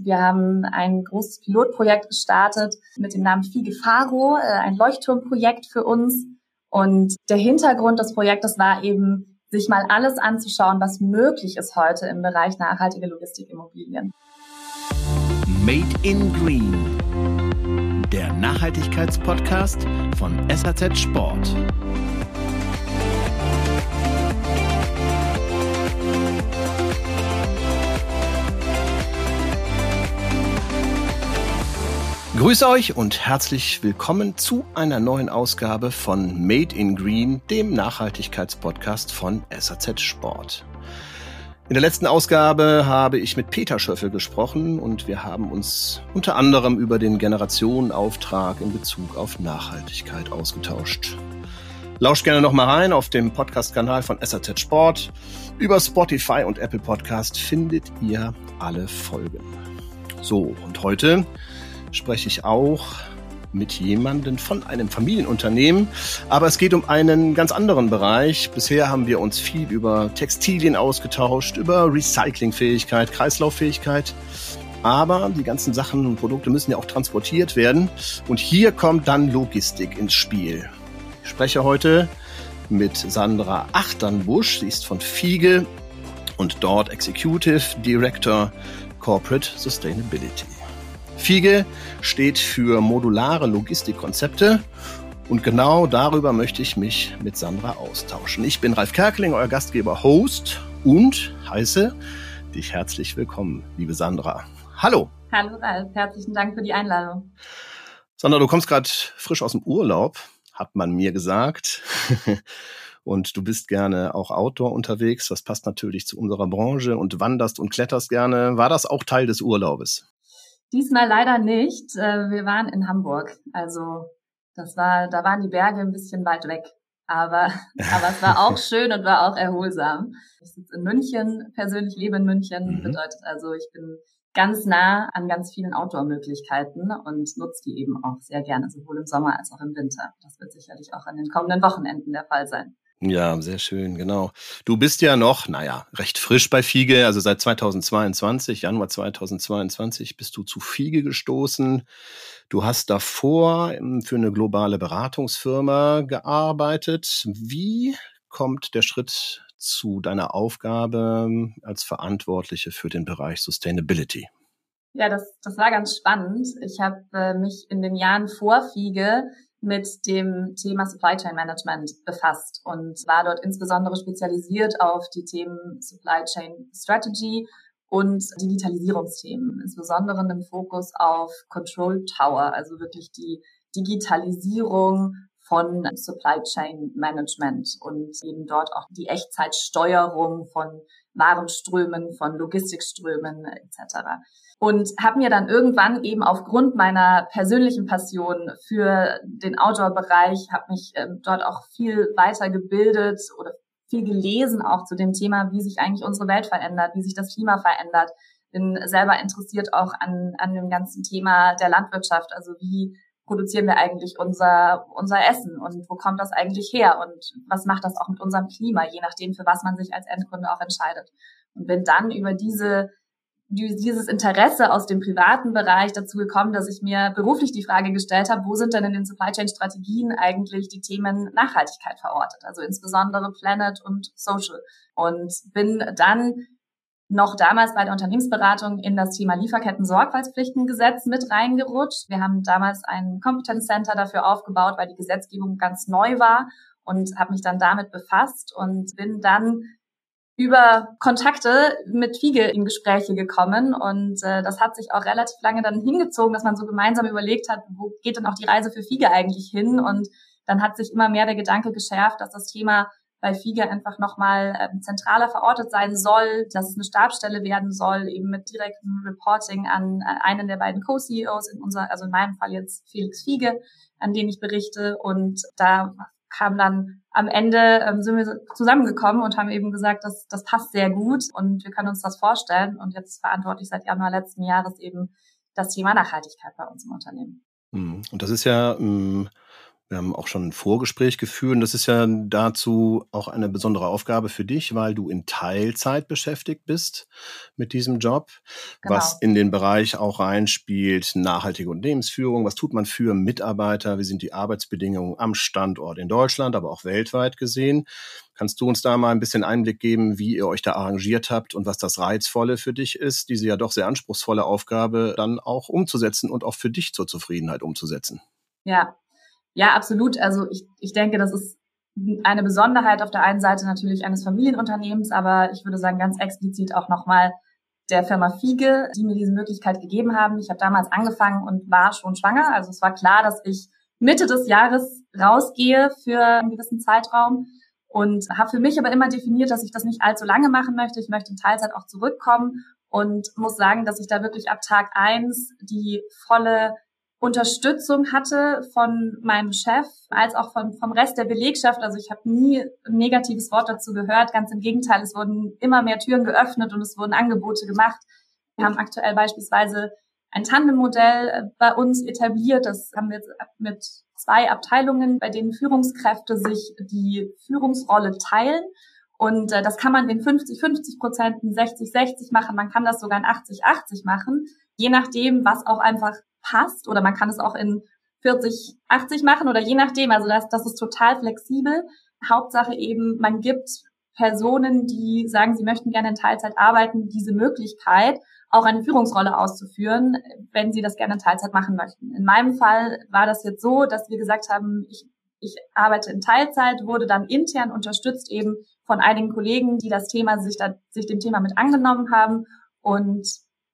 Wir haben ein großes Pilotprojekt gestartet mit dem Namen Fiege Faro, äh, ein Leuchtturmprojekt für uns. Und der Hintergrund des Projektes war eben, sich mal alles anzuschauen, was möglich ist heute im Bereich nachhaltige Logistikimmobilien. Made in Green, der Nachhaltigkeitspodcast von SAZ Sport. Grüße euch und herzlich willkommen zu einer neuen Ausgabe von Made in Green, dem Nachhaltigkeitspodcast von SAZ Sport. In der letzten Ausgabe habe ich mit Peter Schöffel gesprochen und wir haben uns unter anderem über den Generationenauftrag in Bezug auf Nachhaltigkeit ausgetauscht. Lauscht gerne noch mal rein auf dem Podcast-Kanal von SAZ Sport. Über Spotify und Apple Podcast findet ihr alle Folgen. So, und heute spreche ich auch mit jemandem von einem Familienunternehmen. Aber es geht um einen ganz anderen Bereich. Bisher haben wir uns viel über Textilien ausgetauscht, über Recyclingfähigkeit, Kreislauffähigkeit. Aber die ganzen Sachen und Produkte müssen ja auch transportiert werden. Und hier kommt dann Logistik ins Spiel. Ich spreche heute mit Sandra Achternbusch. Sie ist von Fiege und dort Executive Director Corporate Sustainability. FIGE steht für modulare Logistikkonzepte und genau darüber möchte ich mich mit Sandra austauschen. Ich bin Ralf Kerkeling, euer Gastgeber, Host und heiße dich herzlich willkommen, liebe Sandra. Hallo. Hallo Ralf, herzlichen Dank für die Einladung. Sandra, du kommst gerade frisch aus dem Urlaub, hat man mir gesagt. und du bist gerne auch Outdoor unterwegs. Das passt natürlich zu unserer Branche und wanderst und kletterst gerne. War das auch Teil des Urlaubes? Diesmal leider nicht. Äh, wir waren in Hamburg. Also das war, da waren die Berge ein bisschen weit weg. Aber, aber es war auch schön und war auch erholsam. Ich sitze in München, persönlich lebe in München, mhm. bedeutet also, ich bin ganz nah an ganz vielen Outdoor-Möglichkeiten und nutze die eben auch sehr gerne, sowohl im Sommer als auch im Winter. Das wird sicherlich auch an den kommenden Wochenenden der Fall sein. Ja, sehr schön, genau. Du bist ja noch, naja, recht frisch bei Fiege, also seit 2022, Januar 2022 bist du zu Fiege gestoßen. Du hast davor für eine globale Beratungsfirma gearbeitet. Wie kommt der Schritt zu deiner Aufgabe ähm, als Verantwortliche für den Bereich Sustainability? Ja, das, das war ganz spannend. Ich habe äh, mich in den Jahren vor Fiege mit dem Thema Supply Chain Management befasst und war dort insbesondere spezialisiert auf die Themen Supply Chain Strategy und Digitalisierungsthemen, insbesondere im Fokus auf Control Tower, also wirklich die Digitalisierung von Supply Chain Management und eben dort auch die Echtzeitsteuerung von Warenströmen, von Logistikströmen etc und habe mir dann irgendwann eben aufgrund meiner persönlichen Passion für den Outdoor-Bereich, habe mich ähm, dort auch viel weitergebildet oder viel gelesen auch zu dem Thema, wie sich eigentlich unsere Welt verändert, wie sich das Klima verändert. Bin selber interessiert auch an, an dem ganzen Thema der Landwirtschaft, also wie produzieren wir eigentlich unser, unser Essen und wo kommt das eigentlich her und was macht das auch mit unserem Klima, je nachdem, für was man sich als Endkunde auch entscheidet. Und bin dann über diese dieses Interesse aus dem privaten Bereich dazu gekommen, dass ich mir beruflich die Frage gestellt habe, wo sind denn in den Supply Chain Strategien eigentlich die Themen Nachhaltigkeit verortet, also insbesondere Planet und Social. Und bin dann noch damals bei der Unternehmensberatung in das Thema Lieferketten-Sorgfaltspflichtengesetz mit reingerutscht. Wir haben damals ein Competence Center dafür aufgebaut, weil die Gesetzgebung ganz neu war und habe mich dann damit befasst und bin dann über Kontakte mit Fiege in Gespräche gekommen und äh, das hat sich auch relativ lange dann hingezogen, dass man so gemeinsam überlegt hat, wo geht denn auch die Reise für Fiege eigentlich hin und dann hat sich immer mehr der Gedanke geschärft, dass das Thema bei Fiege einfach nochmal äh, zentraler verortet sein soll, dass es eine Stabstelle werden soll, eben mit direktem Reporting an äh, einen der beiden Co-CEOs, in unser, also in meinem Fall jetzt Felix Fiege, an den ich berichte. Und da kam dann am Ende ähm, sind wir zusammengekommen und haben eben gesagt, dass das passt sehr gut und wir können uns das vorstellen. Und jetzt verantworte seit Januar letzten Jahres eben das Thema Nachhaltigkeit bei uns im Unternehmen. Mhm. Und das ist ja, ähm, Wir haben auch schon ein Vorgespräch geführt und das ist ja dazu auch eine besondere Aufgabe für dich, weil du in Teilzeit beschäftigt bist mit diesem Job, genau. was in den Bereich auch reinspielt, nachhaltige Unternehmensführung, was tut man für Mitarbeiter, wie sind die Arbeitsbedingungen am Standort in Deutschland, aber auch weltweit gesehen. Kannst du uns da mal ein bisschen Einblick geben, wie ihr euch da arrangiert habt und was das Reizvolle für dich ist, diese ja doch sehr anspruchsvolle Aufgabe dann auch umzusetzen und auch für dich zur Zufriedenheit umzusetzen? Ja, ja, absolut. Also ich, ich denke, das ist eine Besonderheit auf der einen Seite natürlich eines Familienunternehmens, aber ich würde sagen ganz explizit auch nochmal der Firma Fiege, die mir diese Möglichkeit gegeben haben. Ich habe damals angefangen und war schon schwanger. Also es war klar, dass ich Mitte des Jahres rausgehe für einen gewissen Zeitraum und habe für mich aber immer definiert, dass ich das nicht allzu lange machen möchte. Ich möchte in Teilzeit auch zurückkommen und muss sagen, dass ich da wirklich ab Tag eins die volle Unterstützung hatte von meinem Chef als auch von, vom Rest der Belegschaft. Also ich habe nie ein negatives Wort dazu gehört. Ganz im Gegenteil, es wurden immer mehr Türen geöffnet und es wurden Angebote gemacht. Wir haben aktuell beispielsweise ein Tandemmodell äh, bei uns etabliert. Das haben wir jetzt mit zwei Abteilungen, bei denen Führungskräfte sich die Führungsrolle teilen. Und äh, das kann man in 50-50 Prozent, 60-60 machen. Man kann das sogar in 80-80 machen, je nachdem, was auch einfach passt. Oder man kann es auch in 40, 80 machen oder je nachdem. Also das, das ist total flexibel. Hauptsache eben, man gibt Personen, die sagen, sie möchten gerne in Teilzeit arbeiten, diese Möglichkeit, auch eine Führungsrolle auszuführen, wenn sie das gerne in Teilzeit machen möchten. In meinem Fall war das jetzt so, dass wir gesagt haben, ich, ich arbeite in Teilzeit, wurde dann intern unterstützt eben von einigen Kollegen, die das Thema sich, da, sich dem Thema mit angenommen haben und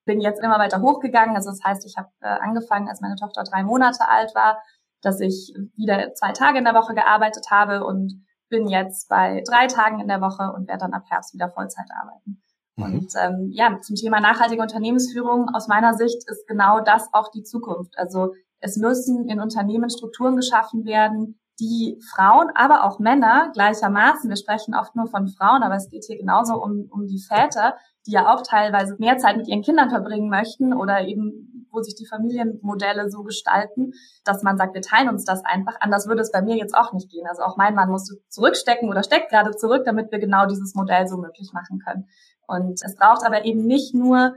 bin jetzt immer weiter hochgegangen. Also das heißt, ich habe äh, angefangen, als meine Tochter drei Monate alt war, dass ich wieder zwei Tage in der Woche gearbeitet habe und bin jetzt bei drei Tagen in der Woche und werde dann ab Herbst wieder Vollzeit arbeiten. Mhm. Und ähm, ja, zum Thema nachhaltige Unternehmensführung aus meiner Sicht ist genau das auch die Zukunft. Also es müssen in Unternehmen Strukturen geschaffen werden, die Frauen, aber auch Männer gleichermaßen, wir sprechen oft nur von Frauen, aber es geht hier genauso um, um die Väter, die ja auch teilweise mehr Zeit mit ihren Kindern verbringen möchten oder eben, wo sich die Familienmodelle so gestalten, dass man sagt, wir teilen uns das einfach. Anders würde es bei mir jetzt auch nicht gehen. Also auch mein Mann muss zurückstecken oder steckt gerade zurück, damit wir genau dieses Modell so möglich machen können. Und es braucht aber eben nicht nur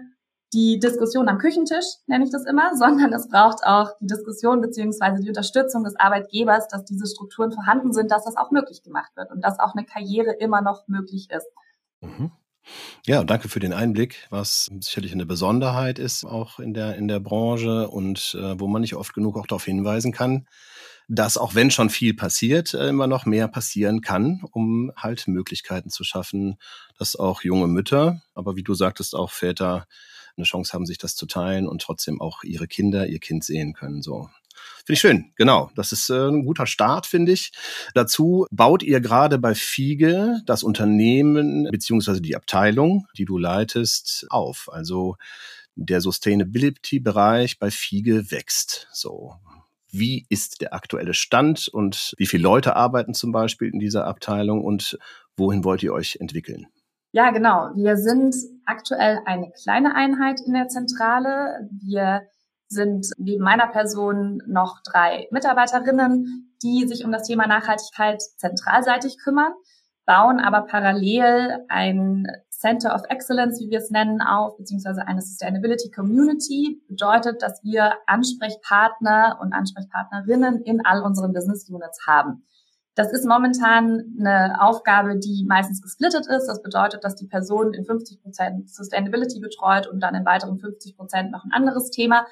die Diskussion am Küchentisch, nenne ich das immer, sondern es braucht auch die Diskussion beziehungsweise die Unterstützung des Arbeitgebers, dass diese Strukturen vorhanden sind, dass das auch möglich gemacht wird und dass auch eine Karriere immer noch möglich ist. Mhm. Ja, danke für den Einblick, was sicherlich eine Besonderheit ist, auch in der, in der Branche und äh, wo man nicht oft genug auch darauf hinweisen kann, dass auch wenn schon viel passiert, äh, immer noch mehr passieren kann, um halt Möglichkeiten zu schaffen, dass auch junge Mütter, aber wie du sagtest, auch Väter eine Chance haben, sich das zu teilen und trotzdem auch ihre Kinder, ihr Kind sehen können. So. Finde ich schön, genau. Das ist äh, ein guter Start, finde ich. Dazu baut ihr gerade bei Fiege das Unternehmen beziehungsweise die Abteilung, die du leitest, auf. Also der Sustainability-Bereich bei Fiege wächst. So. Wie ist der aktuelle Stand und wie viele Leute arbeiten zum Beispiel in dieser Abteilung und wohin wollt ihr euch entwickeln? Ja, genau. Wir sind aktuell eine kleine Einheit in der Zentrale. Wir sind neben meiner Person noch drei Mitarbeiterinnen, die sich um das Thema Nachhaltigkeit zentralseitig kümmern, bauen aber parallel ein Center of Excellence, wie wir es nennen, auf, beziehungsweise eine Sustainability Community. Bedeutet, dass wir Ansprechpartner und Ansprechpartnerinnen in all unseren Business Units haben. Das ist momentan eine Aufgabe, die meistens gesplittet ist. Das bedeutet, dass die Person in 50 Prozent Sustainability betreut und dann in weiteren 50 Prozent noch ein anderes Thema.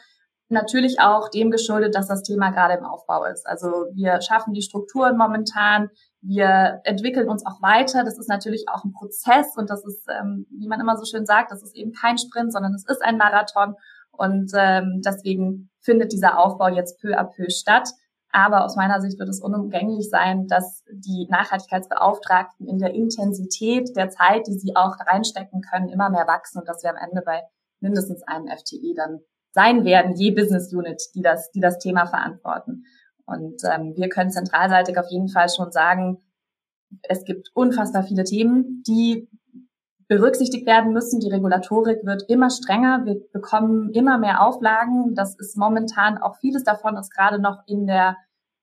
Natürlich auch dem geschuldet, dass das Thema gerade im Aufbau ist. Also wir schaffen die Strukturen momentan, wir entwickeln uns auch weiter. Das ist natürlich auch ein Prozess und das ist, ähm, wie man immer so schön sagt, das ist eben kein Sprint, sondern es ist ein Marathon. Und ähm, deswegen findet dieser Aufbau jetzt peu à peu statt. Aber aus meiner Sicht wird es unumgänglich sein, dass die Nachhaltigkeitsbeauftragten in der Intensität der Zeit, die sie auch reinstecken können, immer mehr wachsen und dass wir am Ende bei mindestens einem FTE dann sein werden, je Business Unit, die das, die das Thema verantworten. Und ähm, wir können zentralseitig auf jeden Fall schon sagen, es gibt unfassbar viele Themen, die berücksichtigt werden müssen. Die Regulatorik wird immer strenger. Wir bekommen immer mehr Auflagen. Das ist momentan auch vieles davon ist gerade noch in der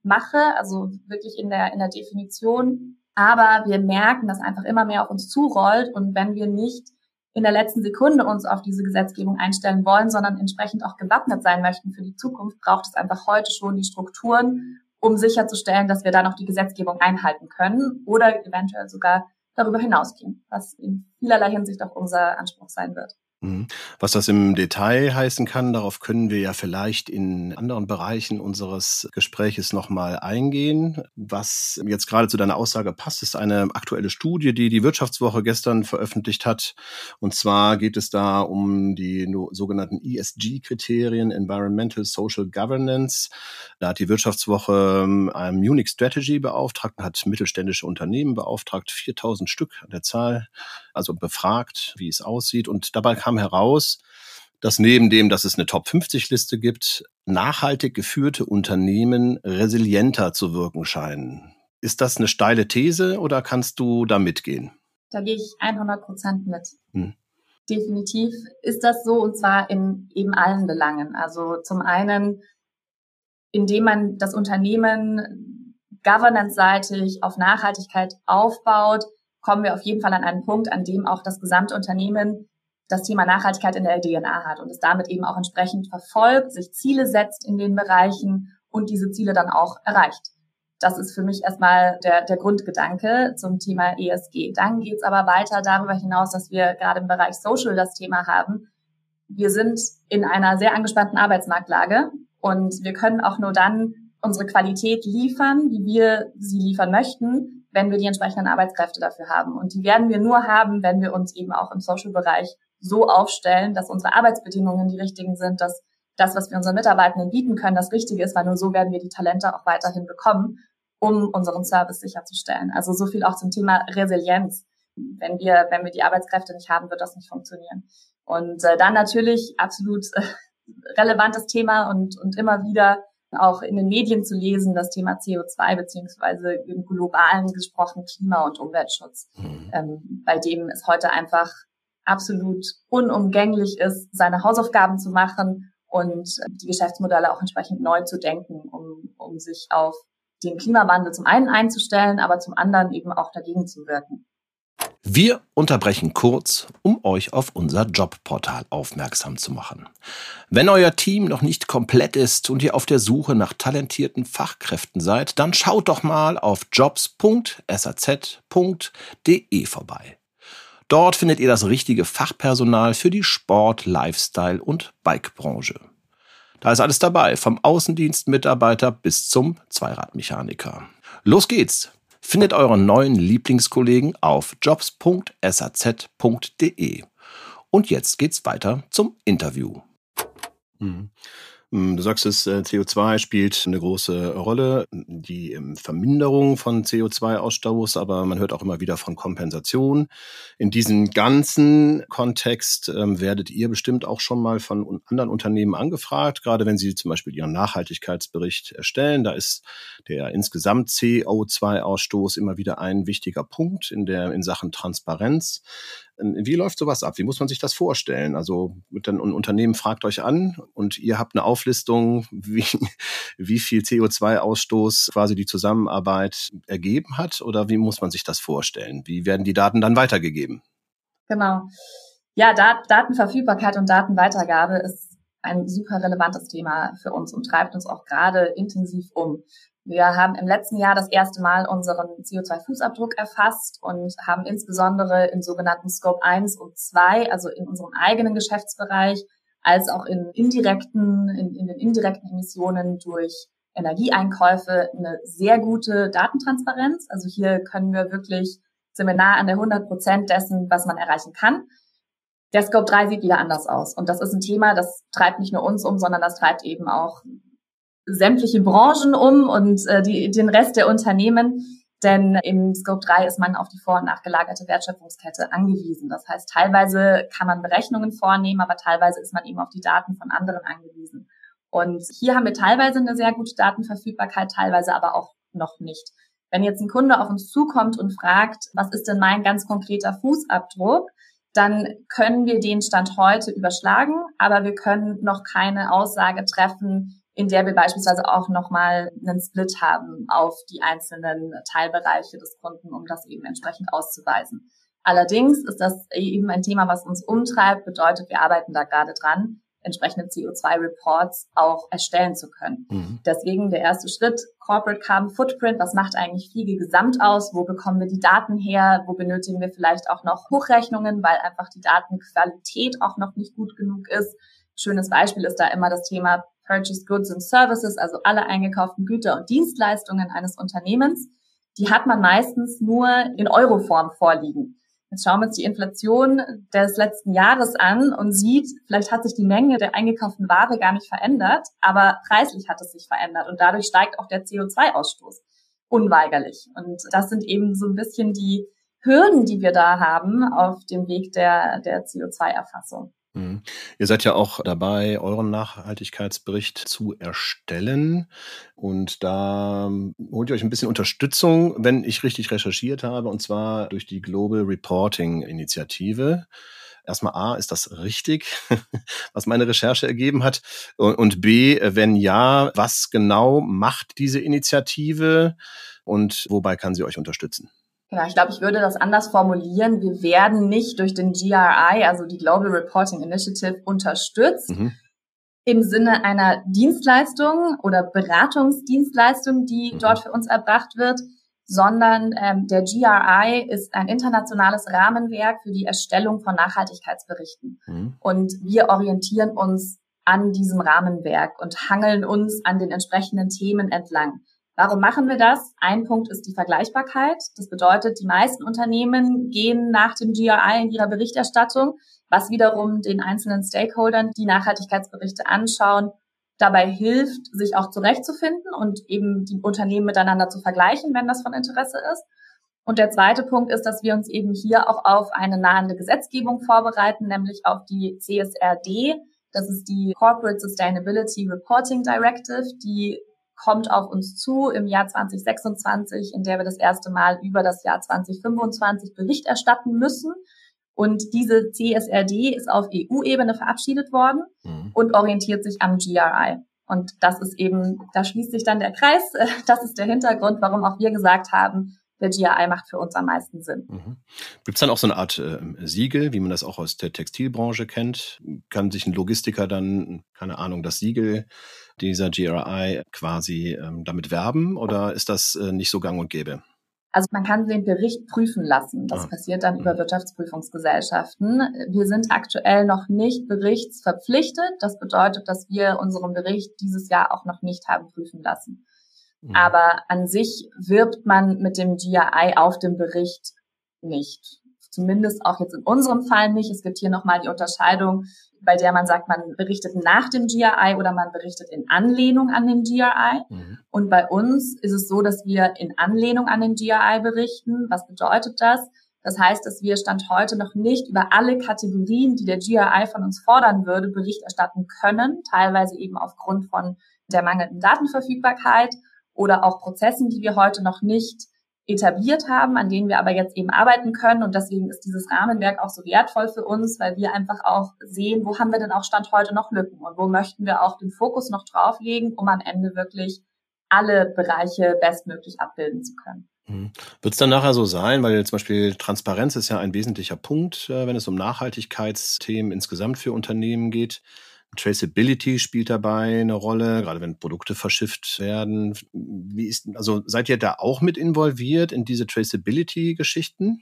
mache, also wirklich in der, in der Definition. Aber wir merken, dass einfach immer mehr auf uns zurollt und wenn wir nicht in der letzten Sekunde uns auf diese Gesetzgebung einstellen wollen, sondern entsprechend auch gewappnet sein möchten für die Zukunft, braucht es einfach heute schon die Strukturen, um sicherzustellen, dass wir da noch die Gesetzgebung einhalten können oder eventuell sogar darüber hinausgehen, was in vielerlei Hinsicht auch unser Anspruch sein wird. Mhm. Was das im Detail heißen kann, darauf können wir ja vielleicht in anderen Bereichen unseres Gespräches nochmal eingehen. Was jetzt gerade zu deiner Aussage passt, ist eine aktuelle Studie, die die Wirtschaftswoche gestern veröffentlicht hat. Und zwar geht es da um die sogenannten ESG-Kriterien, Environmental Social Governance. Da hat die Wirtschaftswoche ähm, einen Munich Strategy beauftragt, hat mittelständische Unternehmen beauftragt, 4000 Stück an der Zahl, also befragt, wie es aussieht. Und dabei kam heraus, dass neben dem, dass es eine Top 50 Liste gibt, nachhaltig geführte Unternehmen resilienter zu wirken scheinen. Ist das eine steile These oder kannst du da mitgehen? Da gehe ich 100 Prozent mit. Hm. Definitiv ist das so und zwar in eben allen Belangen. Also zum einen, indem man das Unternehmen governance-seitig auf Nachhaltigkeit aufbaut, kommen wir auf jeden Fall an einen Punkt, an dem auch das gesamte Unternehmen das Thema Nachhaltigkeit in der DNA hat und es damit eben auch entsprechend verfolgt, sich Ziele setzt in den Bereichen und diese Ziele dann auch erreicht. Das ist für mich erstmal der, der Grundgedanke zum Thema ESG. Dann geht es aber weiter darüber hinaus, dass wir gerade im Bereich Social das Thema haben. Wir sind in einer sehr angespannten Arbeitsmarktlage und wir können auch nur dann unsere Qualität liefern, wie wir sie liefern möchten, wenn wir die entsprechenden Arbeitskräfte dafür haben. Und die werden wir nur haben, wenn wir uns eben auch im Social-Bereich so aufstellen, dass unsere Arbeitsbedingungen die richtigen sind, dass das, was wir unseren Mitarbeitenden bieten können, das Richtige ist, weil nur so werden wir die Talente auch weiterhin bekommen, um unseren Service sicherzustellen. Also so viel auch zum Thema Resilienz. Wenn wir, wenn wir die Arbeitskräfte nicht haben, wird das nicht funktionieren. Und äh, dann natürlich absolut äh, relevantes Thema und, und immer wieder auch in den Medien zu lesen, das Thema CO2 beziehungsweise im globalen gesprochen Klima- und Umweltschutz, mhm. ähm, bei dem es heute einfach absolut unumgänglich ist, seine Hausaufgaben zu machen und äh, die Geschäftsmodelle auch entsprechend neu zu denken, um, um sich auf den Klimawandel zum einen einzustellen, aber zum anderen eben auch dagegen zu wirken. Wir unterbrechen kurz, um euch auf unser Jobportal aufmerksam zu machen. Wenn euer Team noch nicht komplett ist und ihr auf der Suche nach talentierten Fachkräften seid, dann schaut doch mal auf jobs.saz.de vorbei. Dort findet ihr das richtige Fachpersonal für die Sport-, Lifestyle- und Bikebranche. Da ist alles dabei, vom Außendienstmitarbeiter bis zum Zweiradmechaniker. Los geht's! Findet euren neuen Lieblingskollegen auf jobs.saz.de. Und jetzt geht's weiter zum Interview. Mhm. Hm, du sagst es, äh, CO2 spielt eine große Rolle, die ähm, Verminderung von CO2-Ausstoß, aber man hört auch immer wieder von Kompensation. In diesem ganzen Kontext ähm, werdet ihr bestimmt auch schon mal von anderen Unternehmen angefragt, gerade wenn sie zum Beispiel ihren Nachhaltigkeitsbericht erstellen. Da ist der insgesamt CO2-Ausstoß immer wieder ein wichtiger Punkt in der in Sachen Transparenz. Wie läuft sowas ab? Wie muss man sich das vorstellen? Also ein Unternehmen fragt euch an und ihr habt eine Auflistung, wie, wie viel CO2-Ausstoß quasi die Zusammenarbeit ergeben hat? Oder wie muss man sich das vorstellen? Wie werden die Daten dann weitergegeben? Genau. Ja, Dat Datenverfügbarkeit und Datenweitergabe ist ein super relevantes Thema für uns und treibt uns auch gerade intensiv um. Wir haben im letzten Jahr das erste Mal unseren CO2-Fußabdruck erfasst und haben insbesondere in sogenannten Scope 1 und 2, also in unserem eigenen Geschäftsbereich, als auch in indirekten, in, in den indirekten Emissionen durch Energieeinkäufe eine sehr gute Datentransparenz. Also hier können wir wirklich, nah an der 100 Prozent dessen, was man erreichen kann. Der Scope 3 sieht wieder anders aus. Und das ist ein Thema, das treibt nicht nur uns um, sondern das treibt eben auch sämtliche Branchen um und äh, die, den Rest der Unternehmen. Denn im Scope 3 ist man auf die vor- und nachgelagerte Wertschöpfungskette angewiesen. Das heißt, teilweise kann man Berechnungen vornehmen, aber teilweise ist man eben auf die Daten von anderen angewiesen. Und hier haben wir teilweise eine sehr gute Datenverfügbarkeit, teilweise aber auch noch nicht. Wenn jetzt ein Kunde auf uns zukommt und fragt, was ist denn mein ganz konkreter Fußabdruck, dann können wir den Stand heute überschlagen, aber wir können noch keine Aussage treffen, in der wir beispielsweise auch nochmal einen Split haben auf die einzelnen Teilbereiche des Kunden, um das eben entsprechend auszuweisen. Allerdings ist das eben ein Thema, was uns umtreibt, bedeutet, wir arbeiten da gerade dran, entsprechende CO2-Reports auch erstellen zu können. Mhm. Deswegen der erste Schritt, Corporate Carbon Footprint, was macht eigentlich Fliege gesamt aus? Wo bekommen wir die Daten her? Wo benötigen wir vielleicht auch noch Hochrechnungen, weil einfach die Datenqualität auch noch nicht gut genug ist? Schönes Beispiel ist da immer das Thema Purchased Goods and Services, also alle eingekauften Güter und Dienstleistungen eines Unternehmens. Die hat man meistens nur in Euroform vorliegen. Jetzt schauen wir uns die Inflation des letzten Jahres an und sieht, vielleicht hat sich die Menge der eingekauften Ware gar nicht verändert, aber preislich hat es sich verändert und dadurch steigt auch der CO2-Ausstoß unweigerlich. Und das sind eben so ein bisschen die Hürden, die wir da haben auf dem Weg der, der CO2-Erfassung. Mhm. Ihr seid ja auch dabei, euren Nachhaltigkeitsbericht zu erstellen. Und da holt ihr euch ein bisschen Unterstützung, wenn ich richtig recherchiert habe, und zwar durch die Global Reporting Initiative. Erstmal A, ist das richtig, was meine Recherche ergeben hat? Und B, wenn ja, was genau macht diese Initiative und wobei kann sie euch unterstützen? Genau, ich glaube, ich würde das anders formulieren. Wir werden nicht durch den GRI, also die Global Reporting Initiative, unterstützt. Mhm. Im Sinne einer Dienstleistung oder Beratungsdienstleistung, die mhm. dort für uns erbracht wird, sondern ähm, der GRI ist ein internationales Rahmenwerk für die Erstellung von Nachhaltigkeitsberichten. Mhm. Und wir orientieren uns an diesem Rahmenwerk und hangeln uns an den entsprechenden Themen entlang. Warum machen wir das? Ein Punkt ist die Vergleichbarkeit. Das bedeutet, die meisten Unternehmen gehen nach dem GRI in ihrer Berichterstattung, was wiederum den einzelnen Stakeholdern, die Nachhaltigkeitsberichte anschauen, dabei hilft, sich auch zurechtzufinden und eben die Unternehmen miteinander zu vergleichen, wenn das von Interesse ist. Und der zweite Punkt ist, dass wir uns eben hier auch auf eine nahende Gesetzgebung vorbereiten, nämlich auf die CSRD. Das ist die Corporate Sustainability Reporting Directive, die kommt auf uns zu im Jahr 2026, in der wir das erste Mal über das Jahr 2025 Bericht erstatten müssen. Und diese CSRD ist auf EU-Ebene verabschiedet worden mhm. und orientiert sich am GRI. Und das ist eben, da schließt sich dann der Kreis. Das ist der Hintergrund, warum auch wir gesagt haben, der GRI macht für uns am meisten Sinn. Mhm. Gibt es dann auch so eine Art äh, Siegel, wie man das auch aus der Textilbranche kennt? Kann sich ein Logistiker dann, keine Ahnung, das Siegel dieser GRI quasi ähm, damit werben oder ist das äh, nicht so gang und gäbe? Also man kann den Bericht prüfen lassen. Das ah. passiert dann über mhm. Wirtschaftsprüfungsgesellschaften. Wir sind aktuell noch nicht berichtsverpflichtet. Das bedeutet, dass wir unseren Bericht dieses Jahr auch noch nicht haben prüfen lassen. Mhm. Aber an sich wirbt man mit dem GRI auf dem Bericht nicht. Zumindest auch jetzt in unserem Fall nicht. Es gibt hier nochmal die Unterscheidung, bei der man sagt, man berichtet nach dem GRI oder man berichtet in Anlehnung an den GRI. Mhm. Und bei uns ist es so, dass wir in Anlehnung an den GRI berichten. Was bedeutet das? Das heißt, dass wir Stand heute noch nicht über alle Kategorien, die der GRI von uns fordern würde, Bericht erstatten können, teilweise eben aufgrund von der mangelnden Datenverfügbarkeit oder auch Prozessen, die wir heute noch nicht etabliert haben, an denen wir aber jetzt eben arbeiten können. Und deswegen ist dieses Rahmenwerk auch so wertvoll für uns, weil wir einfach auch sehen, wo haben wir denn auch Stand heute noch Lücken und wo möchten wir auch den Fokus noch drauflegen, um am Ende wirklich alle Bereiche bestmöglich abbilden zu können. Mhm. Wird es dann nachher so sein, weil zum Beispiel Transparenz ist ja ein wesentlicher Punkt, äh, wenn es um Nachhaltigkeitsthemen insgesamt für Unternehmen geht. Traceability spielt dabei eine Rolle, gerade wenn Produkte verschifft werden. Wie ist, also seid ihr da auch mit involviert in diese Traceability-Geschichten?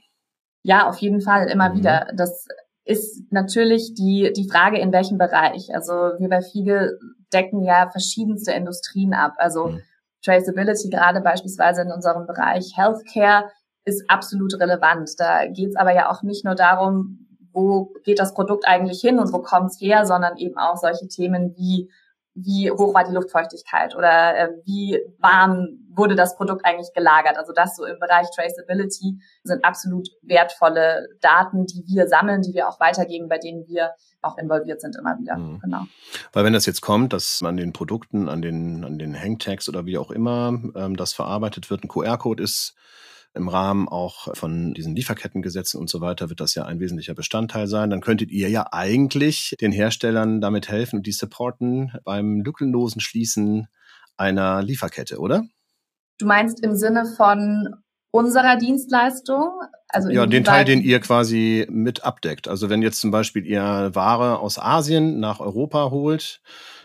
Ja, auf jeden Fall, immer mhm. wieder. Das ist natürlich die, die Frage, in welchem Bereich. Also wir bei FIGE decken ja verschiedenste Industrien ab. Also mhm. Traceability, gerade beispielsweise in unserem Bereich Healthcare, ist absolut relevant. Da geht es aber ja auch nicht nur darum, wo geht das Produkt eigentlich hin und wo kommt es her, sondern eben auch solche Themen wie wie hoch war die Luftfeuchtigkeit oder äh, wie warm wurde das Produkt eigentlich gelagert. Also das so im Bereich Traceability sind absolut wertvolle Daten, die wir sammeln, die wir auch weitergeben, bei denen wir auch involviert sind immer wieder. Mhm. Genau. Weil wenn das jetzt kommt, dass an den Produkten, an den, an den Hangtags oder wie auch immer ähm, das verarbeitet wird, ein QR-Code ist, Im Rahmen auch von diesen Lieferkettengesetzen und so weiter wird das ja ein wesentlicher Bestandteil sein. Dann könntet ihr ja eigentlich den Herstellern damit helfen und die supporten beim lückenlosen Schließen einer Lieferkette, oder? Du meinst im Sinne von unserer Dienstleistung? Also ja, den Teil, den ihr quasi mit abdeckt. Also wenn jetzt zum Beispiel ihr Ware aus Asien nach Europa holt,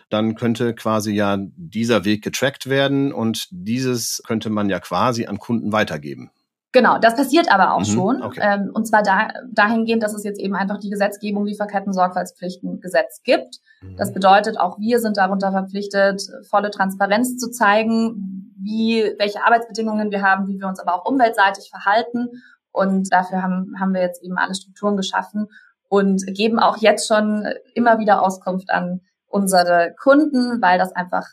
dann könnte quasi ja dieser Weg getrackt werden und dieses könnte man ja quasi an Kunden weitergeben. Genau, das passiert aber auch mhm, schon. Okay. Ähm, und zwar da, dahingehend, dass es jetzt eben einfach die Gesetzgebung Lieferketten-Sorgfaltspflichtengesetz gibt. Mhm. Das bedeutet, auch wir sind darunter verpflichtet, volle Transparenz zu zeigen, wie, welche Arbeitsbedingungen wir haben, wie wir uns aber auch umweltseitig verhalten. Und dafür haben, haben wir jetzt eben alle Strukturen geschaffen und geben auch jetzt schon immer wieder Auskunft an unsere Kunden, weil das einfach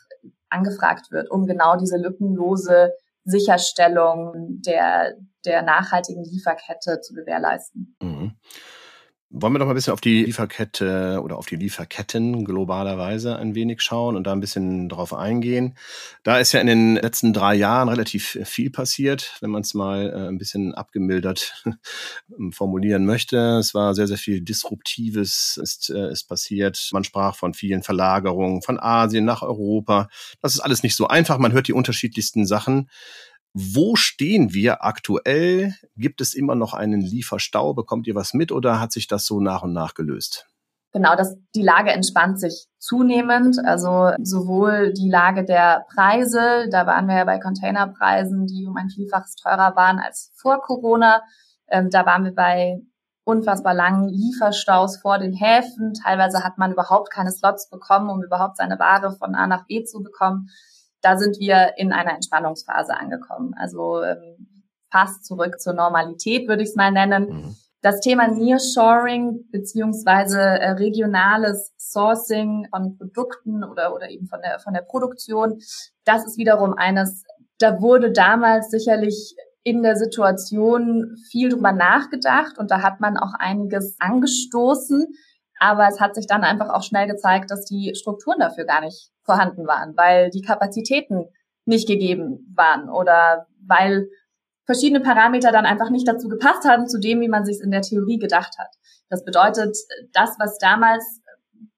angefragt wird, um genau diese lückenlose Sicherstellung der, der nachhaltigen Lieferkette zu gewährleisten. Mhm. Wollen wir doch mal ein bisschen auf die Lieferkette oder auf die Lieferketten globalerweise ein wenig schauen und da ein bisschen drauf eingehen. Da ist ja in den letzten drei Jahren relativ viel passiert, wenn man es mal äh, ein bisschen abgemildert formulieren möchte. Es war sehr, sehr viel Disruptives ist, äh, ist passiert. Man sprach von vielen Verlagerungen von Asien nach Europa. Das ist alles nicht so einfach. Man hört die unterschiedlichsten Sachen. Wo stehen wir aktuell? Gibt es immer noch einen Lieferstau? Bekommt ihr was mit oder hat sich das so nach und nach gelöst? Genau, das, die Lage entspannt sich zunehmend. Also sowohl die Lage der Preise, da waren wir ja bei Containerpreisen, die um ein Vielfaches teurer waren als vor Corona. Ähm, da waren wir bei unfassbar langen Lieferstaus vor den Häfen. Teilweise hat man überhaupt keine Slots bekommen, um überhaupt seine Ware von A nach B zu bekommen da sind wir in einer Entspannungsphase angekommen. Also ähm, fast zurück zur Normalität, würde ich es mal nennen. Mhm. Das Thema Nearshoring beziehungsweise äh, regionales Sourcing von Produkten oder, oder eben von der, von der Produktion, das ist wiederum eines, da wurde damals sicherlich in der Situation viel drüber nachgedacht und da hat man auch einiges angestoßen. Aber es hat sich dann einfach auch schnell gezeigt, dass die Strukturen dafür gar nicht vorhanden waren, weil die Kapazitäten nicht gegeben waren oder weil verschiedene Parameter dann einfach nicht dazu gepasst haben, zu dem, wie man sich in der Theorie gedacht hat. Das bedeutet, das, was damals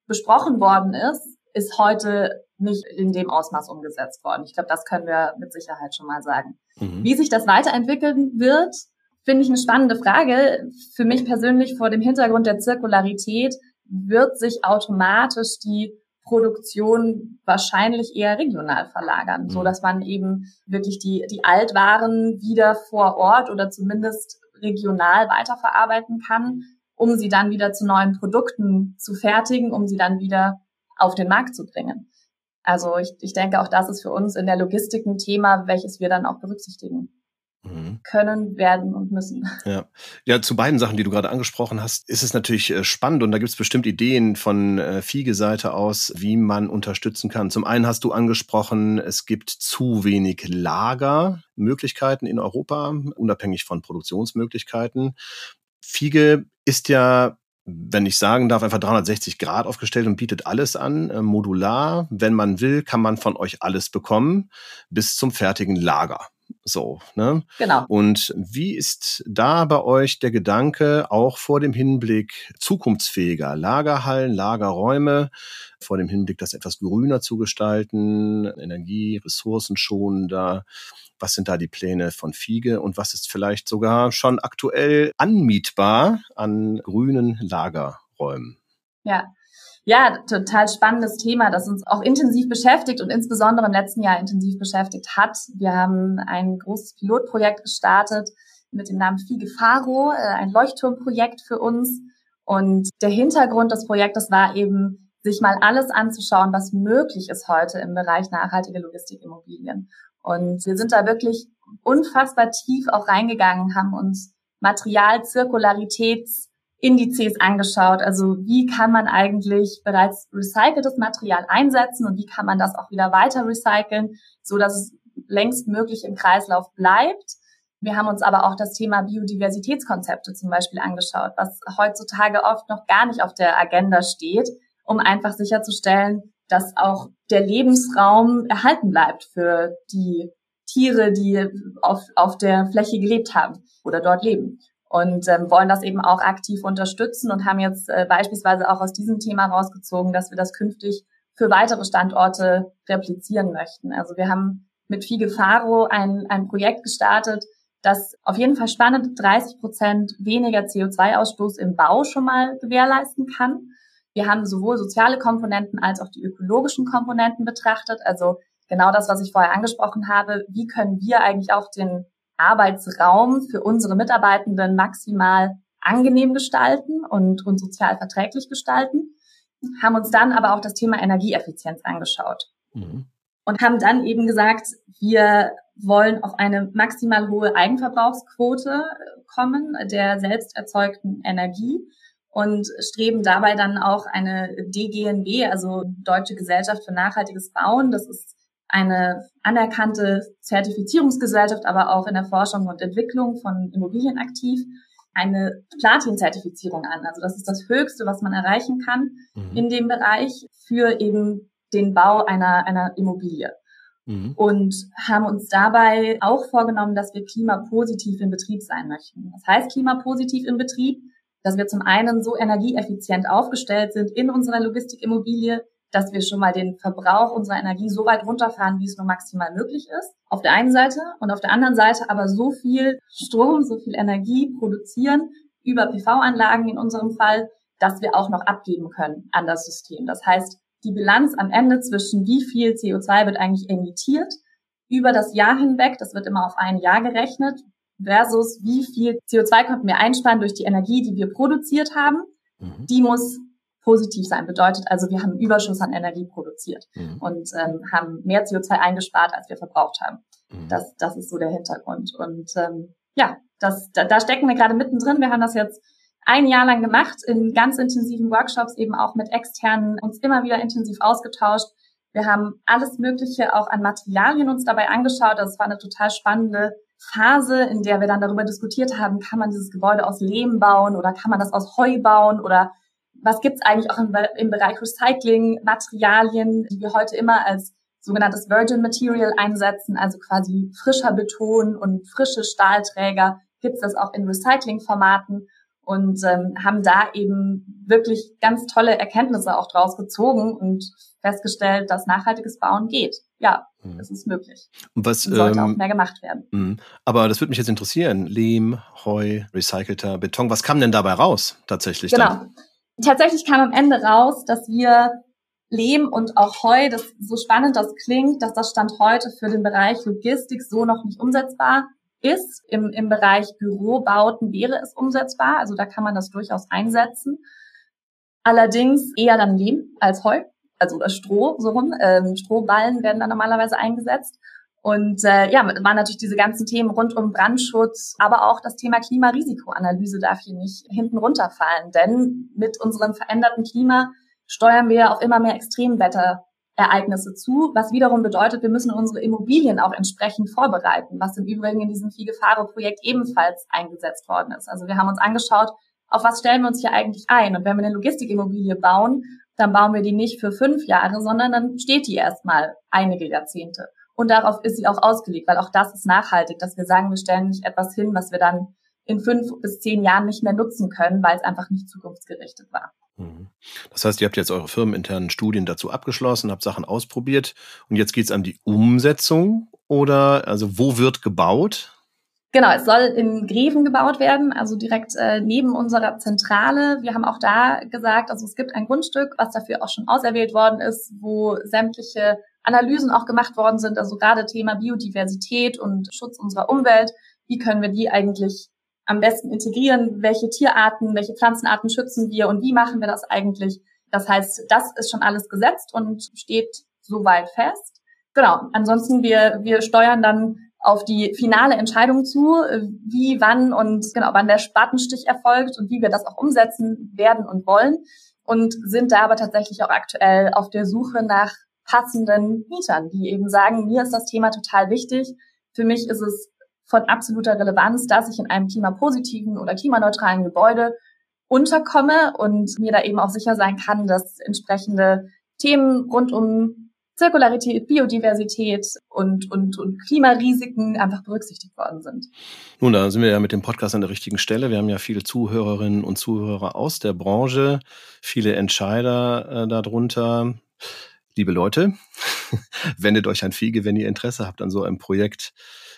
besprochen worden ist, ist heute nicht in dem Ausmaß umgesetzt worden. Ich glaube, das können wir mit Sicherheit schon mal sagen. Mhm. Wie sich das weiterentwickeln wird, finde ich eine spannende Frage. Für mich persönlich vor dem Hintergrund der Zirkularität wird sich automatisch die Produktion wahrscheinlich eher regional verlagern, mhm. so dass man eben wirklich die, die Altwaren wieder vor Ort oder zumindest regional weiterverarbeiten kann, um sie dann wieder zu neuen Produkten zu fertigen, um sie dann wieder auf den Markt zu bringen. Also ich, ich denke, auch das ist für uns in der Logistik ein Thema, welches wir dann auch berücksichtigen. Mhm. können, werden und müssen. Ja. ja, zu beiden Sachen, die du gerade angesprochen hast, ist es natürlich äh, spannend und da gibt es bestimmt Ideen von äh, Fiege-Seite aus, wie man unterstützen kann. Zum einen hast du angesprochen, es gibt zu wenig Lagermöglichkeiten in Europa, unabhängig von Produktionsmöglichkeiten. Fiege ist ja wenn ich sagen darf, einfach 360 Grad aufgestellt und bietet alles an, äh, modular. Wenn man will, kann man von euch alles bekommen, bis zum fertigen Lager. So, ne? Genau. Und wie ist da bei euch der Gedanke, auch vor dem Hinblick zukunftsfähiger Lagerhallen, Lagerräume, vor dem Hinblick, das etwas grüner zu gestalten, Energie, ressourcenschonender? Was sind da die Pläne von Fiege und was ist vielleicht sogar schon aktuell anmietbar an grünen Lagerräumen? Ja, ja, total spannendes Thema, das uns auch intensiv beschäftigt und insbesondere im letzten Jahr intensiv beschäftigt hat. Wir haben ein großes Pilotprojekt gestartet mit dem Namen Fiege Faro, äh, ein Leuchtturmprojekt für uns. Und der Hintergrund des Projektes war eben, sich mal alles anzuschauen, was möglich ist heute im Bereich nachhaltige Logistikimmobilien. Und wir sind da wirklich unfassbar tief auch reingegangen, haben uns Materialzirkularitäts Indizes angeschaut. Also wie kann man eigentlich bereits recyceltes Material einsetzen und wie kann man das auch wieder weiter recyceln, so dass es längst möglich im Kreislauf bleibt. Wir haben uns aber auch das Thema Biodiversitätskonzepte zum Beispiel angeschaut, was heutzutage oft noch gar nicht auf der Agenda steht, um einfach sicherzustellen, dass auch der Lebensraum erhalten bleibt für die Tiere, die auf, auf der Fläche gelebt haben oder dort leben. Und ähm, wollen das eben auch aktiv unterstützen und haben jetzt äh, beispielsweise auch aus diesem Thema rausgezogen, dass wir das künftig für weitere Standorte replizieren möchten. Also wir haben mit Fige Faro ein, ein Projekt gestartet, das auf jeden Fall spannend 30 Prozent weniger CO2-Ausstoß im Bau schon mal gewährleisten kann. Wir haben sowohl soziale Komponenten als auch die ökologischen Komponenten betrachtet. Also genau das, was ich vorher angesprochen habe. Wie können wir eigentlich auch den Arbeitsraum für unsere Mitarbeitenden maximal angenehm gestalten und, und sozial verträglich gestalten? Haben uns dann aber auch das Thema Energieeffizienz angeschaut. Mhm. Und haben dann eben gesagt, wir wollen auf eine maximal hohe Eigenverbrauchsquote kommen der selbst erzeugten Energie und streben dabei dann auch eine DGNB, also Deutsche Gesellschaft für nachhaltiges Bauen. Das ist eine anerkannte Zertifizierungsgesellschaft, aber auch in der Forschung und Entwicklung von Immobilien aktiv, eine Platin-Zertifizierung an. Also das ist das Höchste, was man erreichen kann mhm. in dem Bereich für eben den Bau einer, einer Immobilie. Mhm. Und haben uns dabei auch vorgenommen, dass wir klimapositiv im Betrieb sein möchten. Das heißt klimapositiv im Betrieb, dass wir zum einen so energieeffizient aufgestellt sind in unserer Logistikimmobilie, dass wir schon mal den Verbrauch unserer Energie so weit runterfahren, wie es nur maximal möglich ist. Auf der einen Seite und auf der anderen Seite aber so viel Strom, so viel Energie produzieren über PV-Anlagen in unserem Fall, dass wir auch noch abgeben können an das System. Das heißt, die Bilanz am Ende zwischen wie viel CO2 wird eigentlich emittiert über das Jahr hinweg, das wird immer auf ein Jahr gerechnet, versus wie viel CO2 konnten wir einsparen durch die Energie, die wir produziert haben. Mhm. Die muss positiv sein. Bedeutet also, wir haben einen Überschuss an Energie produziert mhm. und ähm, haben mehr CO2 eingespart, als wir verbraucht haben. Mhm. Das, das ist so der Hintergrund. Und ähm, ja, das, da, da stecken wir gerade mittendrin. Wir haben das jetzt ein Jahr lang gemacht, in ganz intensiven Workshops, eben auch mit externen, uns immer wieder intensiv ausgetauscht. Wir haben alles Mögliche auch an Materialien uns dabei angeschaut. Das war eine total spannende Phase, in der wir dann darüber diskutiert haben, kann man dieses Gebäude aus Lehm bauen oder kann man das aus Heu bauen oder was gibt's eigentlich auch im, im Bereich Recycling, Materialien, die wir heute immer als sogenanntes Virgin Material einsetzen, also quasi frischer Beton und frische Stahlträger, gibt's das auch in Recyclingformaten und ähm, haben da eben wirklich ganz tolle Erkenntnisse auch draus gezogen und festgestellt, dass nachhaltiges Bauen geht. Ja, mhm. es ist möglich. Und was und sollte ähm, auch mehr gemacht werden. Mh. Aber das würde mich jetzt interessieren. Lehm, Heu, recycelter Beton. Was kam denn dabei raus tatsächlich? Genau. Dann? Tatsächlich kam am Ende raus, dass wir Lehm und auch Heu, das so spannend das klingt, dass das Stand heute für den Bereich Logistik so noch nicht umsetzbar ist. Im, im Bereich Bürobauten wäre es umsetzbar, also da kann man das durchaus einsetzen. Allerdings eher dann Lehm als Heu, also oder Stroh, so rum. Ähm, Strohballen werden da normalerweise eingesetzt. Und äh, ja, waren natürlich diese ganzen Themen rund um Brandschutz, aber auch das Thema Klimarisikoanalyse darf hier nicht hinten runterfallen. Denn mit unserem veränderten Klima steuern wir auf immer mehr Extremwetter Ereignisse zu, was wiederum bedeutet, wir müssen unsere Immobilien auch entsprechend vorbereiten, was im Übrigen in diesem Figefaro-Projekt ebenfalls eingesetzt worden ist. Also wir haben uns angeschaut, auf was stellen wir uns hier eigentlich ein? Und wenn wir eine Logistikimmobilie bauen, dann bauen wir die nicht für fünf Jahre, sondern dann steht die erstmal einige Jahrzehnte. Und darauf ist sie auch ausgelegt, weil auch das ist nachhaltig, dass wir sagen, wir stellen nicht etwas hin, was wir dann in fünf bis zehn Jahren nicht mehr nutzen können, weil es einfach nicht zukunftsgerichtet war. Mhm. Das heißt, ihr habt jetzt eure firmeninternen Studien dazu abgeschlossen, habt Sachen ausprobiert und jetzt geht es an die Umsetzung oder also wo wird gebaut? Genau, es soll in Greven gebaut werden, also direkt äh, neben unserer Zentrale. Wir haben auch da gesagt, also es gibt ein Grundstück, was dafür auch schon auserwählt worden ist, wo sämtliche Analysen auch gemacht worden sind, also gerade Thema Biodiversität und Schutz unserer Umwelt. Wie können wir die eigentlich am besten integrieren, welche Tierarten, welche Pflanzenarten schützen wir und wie machen wir das eigentlich. Das heißt, das ist schon alles gesetzt und steht soweit fest. Genau. Ansonsten wir, wir steuern dann auf die finale Entscheidung zu, wie, wann und genau, wann der Spatenstich erfolgt und wie wir das auch umsetzen werden und wollen und sind da aber tatsächlich auch aktuell auf der Suche nach passenden Mietern, die eben sagen, mir ist das Thema total wichtig. Für mich ist es von absoluter Relevanz, dass ich in einem klimapositiven oder klimaneutralen Gebäude unterkomme und mir da eben auch sicher sein kann, dass entsprechende Themen rund um Zirkularität, Biodiversität und, und, und Klimarisiken einfach berücksichtigt worden sind. Nun, da sind wir ja mit dem Podcast an der richtigen Stelle. Wir haben ja viele Zuhörerinnen und Zuhörer aus der Branche, viele Entscheider äh, darunter. Liebe Leute, wendet euch an Fiege, wenn ihr Interesse habt an so einem Projekt.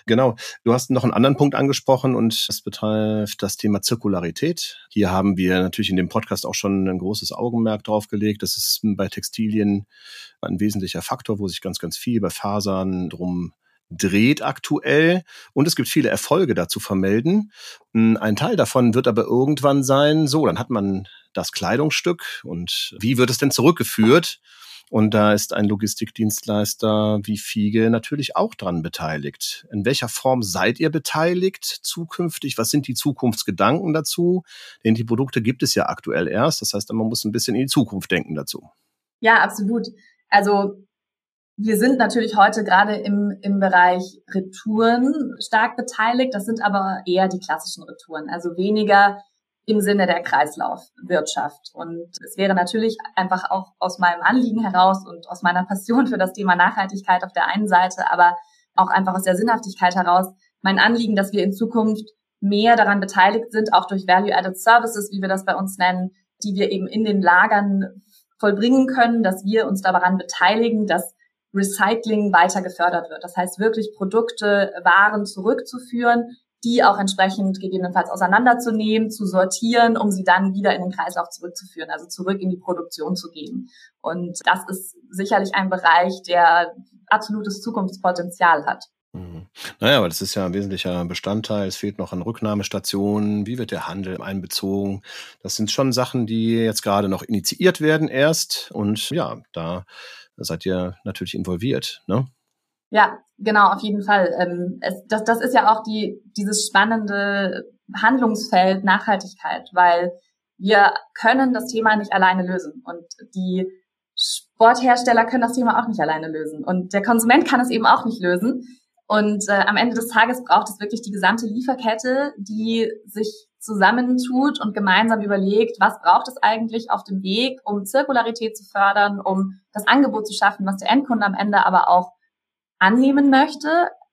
Genau. Du hast noch einen anderen Punkt angesprochen und das betrifft das Thema Zirkularität. Hier haben wir natürlich in dem Podcast auch schon ein großes Augenmerk drauf gelegt. Das ist bei Textilien ein wesentlicher Faktor, wo sich ganz, ganz viel bei Fasern drum dreht aktuell und es gibt viele Erfolge dazu vermelden. Ein Teil davon wird aber irgendwann sein, so, dann hat man das Kleidungsstück und wie wird es denn zurückgeführt? Und da ist ein Logistikdienstleister wie Fiege natürlich auch dran beteiligt. In welcher Form seid ihr beteiligt zukünftig? Was sind die Zukunftsgedanken dazu? Denn die Produkte gibt es ja aktuell erst. Das heißt, man muss ein bisschen in die Zukunft denken dazu. Ja, absolut. Also wir sind natürlich heute gerade im, im Bereich Retouren stark beteiligt. Das sind aber eher die klassischen Retouren. Also weniger im Sinne der Kreislaufwirtschaft. Und es wäre natürlich einfach auch aus meinem Anliegen heraus und aus meiner Passion für das Thema Nachhaltigkeit auf der einen Seite, aber auch einfach aus der Sinnhaftigkeit heraus mein Anliegen, dass wir in Zukunft mehr daran beteiligt sind, auch durch Value-Added Services, wie wir das bei uns nennen, die wir eben in den Lagern vollbringen können, dass wir uns daran beteiligen, dass Recycling weiter gefördert wird. Das heißt, wirklich Produkte, Waren zurückzuführen, die auch entsprechend gegebenenfalls auseinanderzunehmen, zu sortieren, um sie dann wieder in den Kreislauf zurückzuführen, also zurück in die Produktion zu geben. Und das ist sicherlich ein Bereich, der absolutes Zukunftspotenzial hat. Mhm. Naja, aber das ist ja ein wesentlicher Bestandteil. Es fehlt noch an Rücknahmestationen. Wie wird der Handel einbezogen? Das sind schon Sachen, die jetzt gerade noch initiiert werden erst. Und ja, da seid ihr natürlich involviert. Ne? Ja, genau, auf jeden Fall. Ähm, es, das, das ist ja auch die, dieses spannende Handlungsfeld Nachhaltigkeit, weil wir können das Thema nicht alleine lösen und die Sporthersteller können das Thema auch nicht alleine lösen und der Konsument kann es eben auch nicht lösen. Und äh, am Ende des Tages braucht es wirklich die gesamte Lieferkette, die sich zusammentut und gemeinsam überlegt, was braucht es eigentlich auf dem Weg, um Zirkularität zu fördern, um das Angebot zu schaffen, was der Endkunde am Ende aber auch annehmen möchte,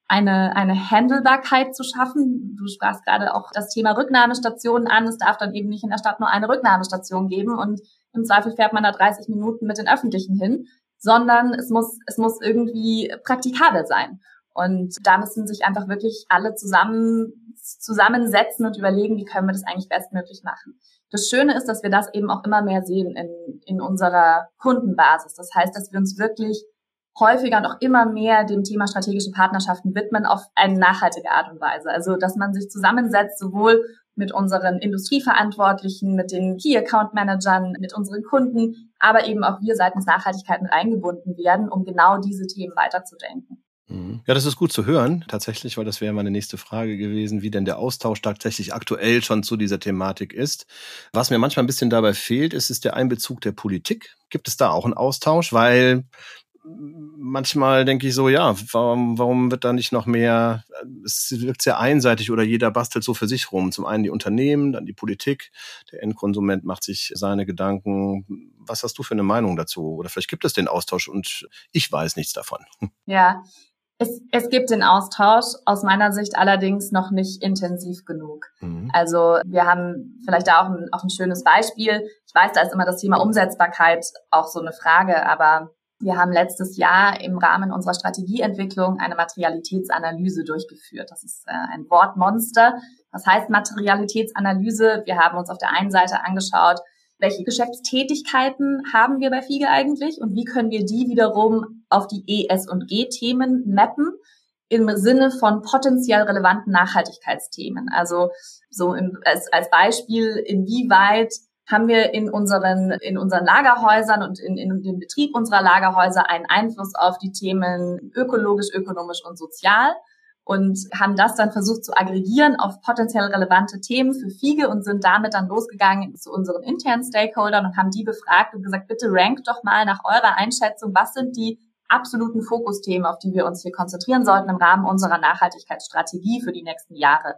eine, eine Handelbarkeit zu schaffen. Du sprachst gerade auch das Thema Rücknahmestationen an. Es darf dann eben nicht in der Stadt nur eine Rücknahmestation geben und im Zweifel fährt man da 30 Minuten mit den Öffentlichen hin, sondern es muss, es muss irgendwie praktikabel sein. Und da müssen sich einfach wirklich alle zusammen, zusammensetzen und überlegen, wie können wir das eigentlich bestmöglich machen. Das Schöne ist, dass wir das eben auch immer mehr sehen in, in unserer Kundenbasis. Das heißt, dass wir uns wirklich häufiger und auch immer mehr dem Thema strategische Partnerschaften widmen auf eine nachhaltige Art und Weise. Also, dass man sich zusammensetzt, sowohl mit unseren Industrieverantwortlichen, mit den Key Account Managern, mit unseren Kunden, aber eben auch wir seitens Nachhaltigkeit mit eingebunden werden, um genau diese Themen weiterzudenken. Mhm. Ja, das ist gut zu hören, tatsächlich, weil das wäre meine nächste Frage gewesen, wie denn der Austausch tatsächlich aktuell schon zu dieser Thematik ist. Was mir manchmal ein bisschen dabei fehlt, ist, ist der Einbezug der Politik. Gibt es da auch einen Austausch? Weil manchmal denke ich so, ja, warum, warum wird da nicht noch mehr, es wirkt sehr einseitig oder jeder bastelt so für sich rum. Zum einen die Unternehmen, dann die Politik, der Endkonsument macht sich seine Gedanken. Was hast du für eine Meinung dazu? Oder vielleicht gibt es den Austausch und ich weiß nichts davon. Ja, es, es gibt den Austausch, aus meiner Sicht allerdings noch nicht intensiv genug. Mhm. Also wir haben vielleicht da auch ein, auch ein schönes Beispiel. Ich weiß, da ist immer das Thema Umsetzbarkeit auch so eine Frage, aber wir haben letztes Jahr im Rahmen unserer Strategieentwicklung eine Materialitätsanalyse durchgeführt. Das ist äh, ein Wortmonster. Was heißt Materialitätsanalyse? Wir haben uns auf der einen Seite angeschaut, welche Geschäftstätigkeiten haben wir bei FIGE eigentlich und wie können wir die wiederum auf die ES- und G-Themen mappen im Sinne von potenziell relevanten Nachhaltigkeitsthemen. Also so im, als, als Beispiel, inwieweit haben wir in unseren, in unseren Lagerhäusern und in, in dem Betrieb unserer Lagerhäuser einen Einfluss auf die Themen ökologisch, ökonomisch und sozial und haben das dann versucht zu aggregieren auf potenziell relevante Themen für Fiege und sind damit dann losgegangen zu unseren internen Stakeholdern und haben die befragt und gesagt, bitte rankt doch mal nach eurer Einschätzung, was sind die absoluten Fokusthemen, auf die wir uns hier konzentrieren sollten im Rahmen unserer Nachhaltigkeitsstrategie für die nächsten Jahre.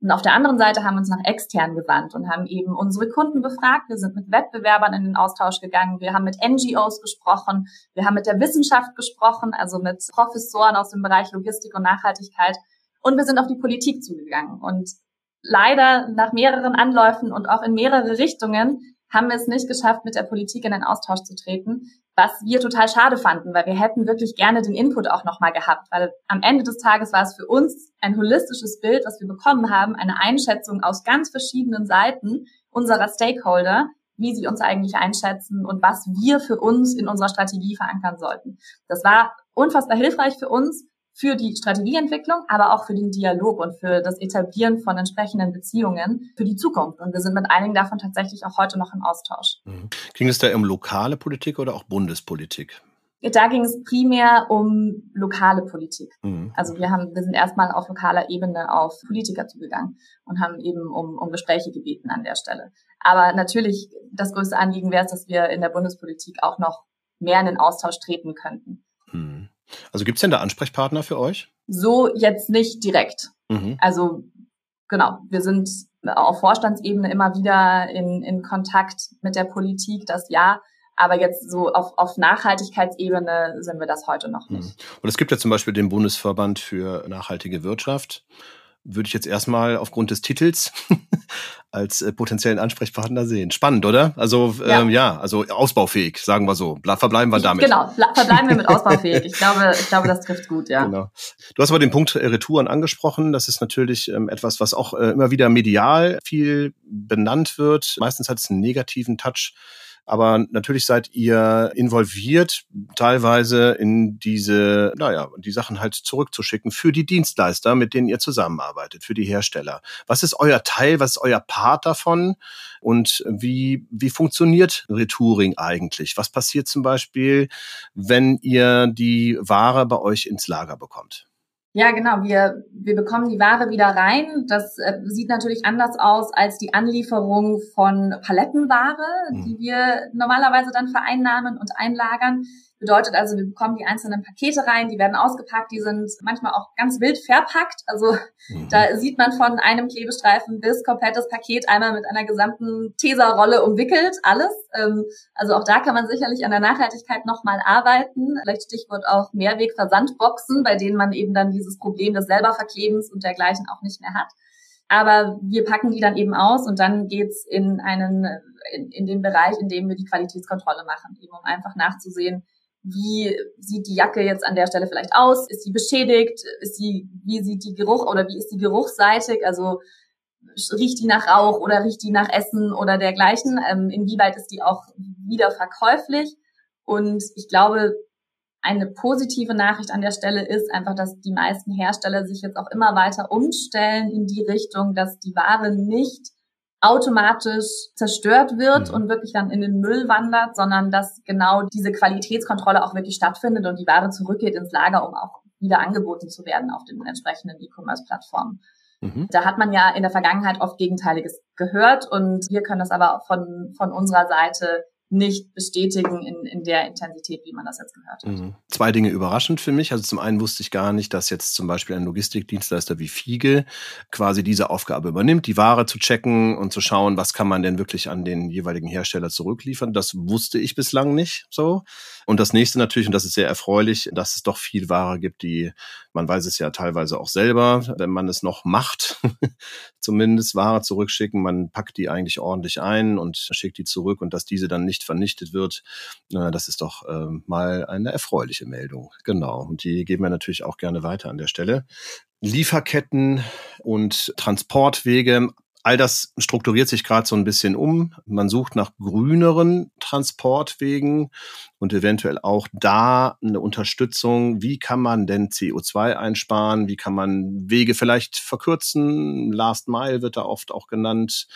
Und auf der anderen Seite haben wir uns nach extern gewandt und haben eben unsere Kunden befragt. Wir sind mit Wettbewerbern in den Austausch gegangen. Wir haben mit NGOs gesprochen. Wir haben mit der Wissenschaft gesprochen, also mit Professoren aus dem Bereich Logistik und Nachhaltigkeit. Und wir sind auf die Politik zugegangen. Und leider nach mehreren Anläufen und auch in mehrere Richtungen haben wir es nicht geschafft, mit der Politik in den Austausch zu treten, was wir total schade fanden, weil wir hätten wirklich gerne den Input auch nochmal gehabt, weil am Ende des Tages war es für uns ein holistisches Bild, was wir bekommen haben, eine Einschätzung aus ganz verschiedenen Seiten unserer Stakeholder, wie sie uns eigentlich einschätzen und was wir für uns in unserer Strategie verankern sollten. Das war unfassbar hilfreich für uns, für die Strategieentwicklung, aber auch für den Dialog und für das Etablieren von entsprechenden Beziehungen für die Zukunft. Und wir sind mit einigen davon tatsächlich auch heute noch im Austausch. Mhm. Ging es da um lokale Politik oder auch Bundespolitik? Da ging es primär um lokale Politik. Mhm. Also wir haben, wir sind erstmal auf lokaler Ebene auf Politiker zugegangen und haben eben um, um Gespräche gebeten an der Stelle. Aber natürlich das größte Anliegen wäre es, dass wir in der Bundespolitik auch noch mehr in den Austausch treten könnten. Also gibt es denn da Ansprechpartner für euch? So jetzt nicht direkt. Mhm. Also genau, wir sind auf Vorstandsebene immer wieder in, in Kontakt mit der Politik, das ja. Aber jetzt so auf, auf Nachhaltigkeitsebene sind wir das heute noch nicht. Mhm. Und es gibt ja zum Beispiel den Bundesverband für nachhaltige Wirtschaft würde ich jetzt erstmal aufgrund des Titels als äh, potenziellen Ansprechpartner sehen. Spannend, oder? Also ja. Ähm, ja, also ausbaufähig, sagen wir so. Verbleiben wir damit. Genau, verbleiben wir mit ausbaufähig. Ich glaube, ich glaube, das trifft gut, ja. Genau. Du hast aber den Punkt äh, Retouren angesprochen. Das ist natürlich ähm, etwas, was auch äh, immer wieder medial viel benannt wird. Meistens hat es einen negativen Touch. Aber natürlich seid ihr involviert, teilweise in diese, naja, die Sachen halt zurückzuschicken für die Dienstleister, mit denen ihr zusammenarbeitet, für die Hersteller. Was ist euer Teil, was ist euer Part davon? Und wie, wie funktioniert Retouring eigentlich? Was passiert zum Beispiel, wenn ihr die Ware bei euch ins Lager bekommt? Ja, genau. Wir, wir bekommen die Ware wieder rein. Das äh, sieht natürlich anders aus als die Anlieferung von Palettenware, mhm. die wir normalerweise dann vereinnahmen und einlagern. Bedeutet also, wir bekommen die einzelnen Pakete rein, die werden ausgepackt, die sind manchmal auch ganz wild verpackt. Also mhm. da sieht man von einem Klebestreifen bis komplettes Paket einmal mit einer gesamten Teserrolle umwickelt, alles. Ähm, also auch da kann man sicherlich an der Nachhaltigkeit nochmal arbeiten. Vielleicht Stichwort auch Mehrwegversandboxen, bei denen man eben dann dieses Problem des Selberverklebens und dergleichen auch nicht mehr hat. Aber wir packen die dann eben aus und dann geht's in einen, in, in den Bereich, in dem wir die Qualitätskontrolle machen, eben um einfach nachzusehen, wie sieht die Jacke jetzt an der Stelle vielleicht aus? Ist sie beschädigt? Ist sie, wie sieht die Geruch oder wie ist die geruchsseitig? Also riecht die nach Rauch oder riecht die nach Essen oder dergleichen? Ähm, inwieweit ist die auch wieder verkäuflich? Und ich glaube, eine positive Nachricht an der Stelle ist einfach, dass die meisten Hersteller sich jetzt auch immer weiter umstellen in die Richtung, dass die Ware nicht automatisch zerstört wird mhm. und wirklich dann in den Müll wandert, sondern dass genau diese Qualitätskontrolle auch wirklich stattfindet und die Ware zurückgeht ins Lager, um auch wieder angeboten zu werden auf den entsprechenden E-Commerce-Plattformen. Mhm. Da hat man ja in der Vergangenheit oft Gegenteiliges gehört und wir können das aber von, von unserer Seite nicht bestätigen in, in der Intensität, wie man das jetzt gehört hat. Mhm. Zwei Dinge überraschend für mich. Also zum einen wusste ich gar nicht, dass jetzt zum Beispiel ein Logistikdienstleister wie Fiege quasi diese Aufgabe übernimmt, die Ware zu checken und zu schauen, was kann man denn wirklich an den jeweiligen Hersteller zurückliefern. Das wusste ich bislang nicht so. Und das nächste natürlich, und das ist sehr erfreulich, dass es doch viel Ware gibt, die, man weiß es ja teilweise auch selber, wenn man es noch macht, zumindest Ware zurückschicken. Man packt die eigentlich ordentlich ein und schickt die zurück und dass diese dann nicht vernichtet wird, das ist doch ähm, mal eine erfreuliche Meldung. Genau. Und die geben wir natürlich auch gerne weiter an der Stelle. Lieferketten und Transportwege All das strukturiert sich gerade so ein bisschen um. Man sucht nach grüneren Transportwegen und eventuell auch da eine Unterstützung. Wie kann man denn CO2 einsparen? Wie kann man Wege vielleicht verkürzen? Last Mile wird da oft auch genannt.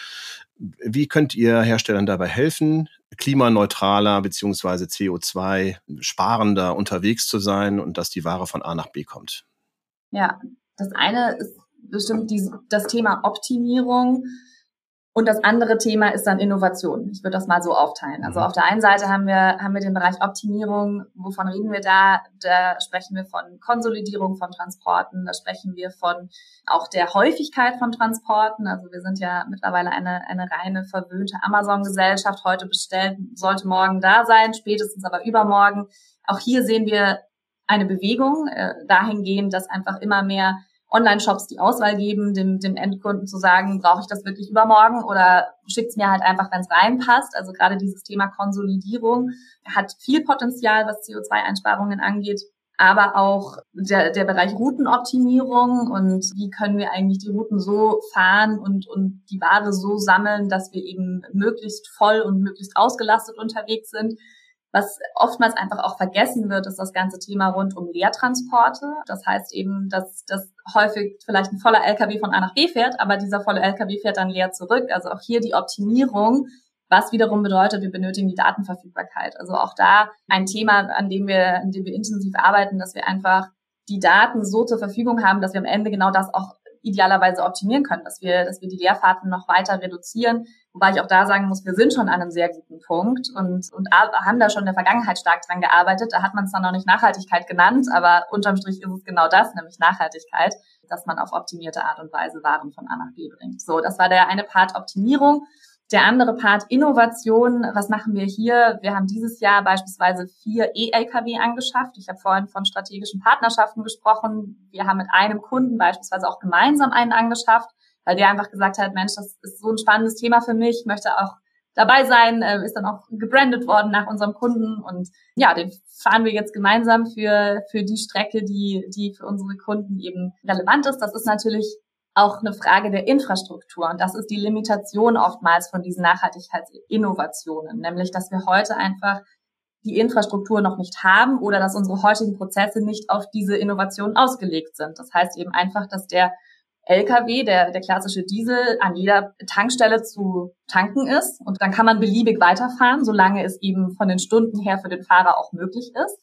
Wie könnt ihr Herstellern dabei helfen, klimaneutraler beziehungsweise CO2 sparender unterwegs zu sein und dass die Ware von A nach B kommt? Ja, das eine ist bestimmt die, das Thema Optimierung. Und das andere Thema ist dann Innovation. Ich würde das mal so aufteilen. Also mhm. auf der einen Seite haben wir, haben wir den Bereich Optimierung. Wovon reden wir da? Da sprechen wir von Konsolidierung von Transporten. Da sprechen wir von auch der Häufigkeit von Transporten. Also wir sind ja mittlerweile eine, eine reine verwöhnte Amazon-Gesellschaft. Heute bestellt, sollte morgen da sein, spätestens aber übermorgen. Auch hier sehen wir eine Bewegung äh, dahingehend, dass einfach immer mehr Online-Shops die Auswahl geben, dem, dem Endkunden zu sagen, brauche ich das wirklich übermorgen oder schickt es mir halt einfach, wenn es reinpasst. Also gerade dieses Thema Konsolidierung hat viel Potenzial, was CO2-Einsparungen angeht, aber auch der, der Bereich Routenoptimierung und wie können wir eigentlich die Routen so fahren und, und die Ware so sammeln, dass wir eben möglichst voll und möglichst ausgelastet unterwegs sind. Was oftmals einfach auch vergessen wird, ist das ganze Thema rund um Leertransporte. Das heißt eben, dass das häufig vielleicht ein voller LKW von A nach B fährt, aber dieser volle LKW fährt dann leer zurück. Also auch hier die Optimierung, was wiederum bedeutet, wir benötigen die Datenverfügbarkeit. Also auch da ein Thema, an dem wir, an dem wir intensiv arbeiten, dass wir einfach die Daten so zur Verfügung haben, dass wir am Ende genau das auch idealerweise optimieren können, dass wir, dass wir die Leerfahrten noch weiter reduzieren. Wobei ich auch da sagen muss, wir sind schon an einem sehr guten Punkt und, und haben da schon in der Vergangenheit stark dran gearbeitet. Da hat man es dann noch nicht Nachhaltigkeit genannt, aber unterm Strich ist es genau das, nämlich Nachhaltigkeit, dass man auf optimierte Art und Weise Waren von A nach B bringt. So, das war der eine Part Optimierung. Der andere Part Innovation. Was machen wir hier? Wir haben dieses Jahr beispielsweise vier E-Lkw angeschafft. Ich habe vorhin von strategischen Partnerschaften gesprochen. Wir haben mit einem Kunden beispielsweise auch gemeinsam einen angeschafft, weil der einfach gesagt hat, Mensch, das ist so ein spannendes Thema für mich, möchte auch dabei sein, äh, ist dann auch gebrandet worden nach unserem Kunden und ja, den fahren wir jetzt gemeinsam für, für die Strecke, die, die für unsere Kunden eben relevant ist. Das ist natürlich auch eine Frage der Infrastruktur. Und das ist die Limitation oftmals von diesen Nachhaltigkeitsinnovationen, nämlich dass wir heute einfach die Infrastruktur noch nicht haben oder dass unsere heutigen Prozesse nicht auf diese Innovation ausgelegt sind. Das heißt eben einfach, dass der LKW, der, der klassische Diesel, an jeder Tankstelle zu tanken ist. Und dann kann man beliebig weiterfahren, solange es eben von den Stunden her für den Fahrer auch möglich ist.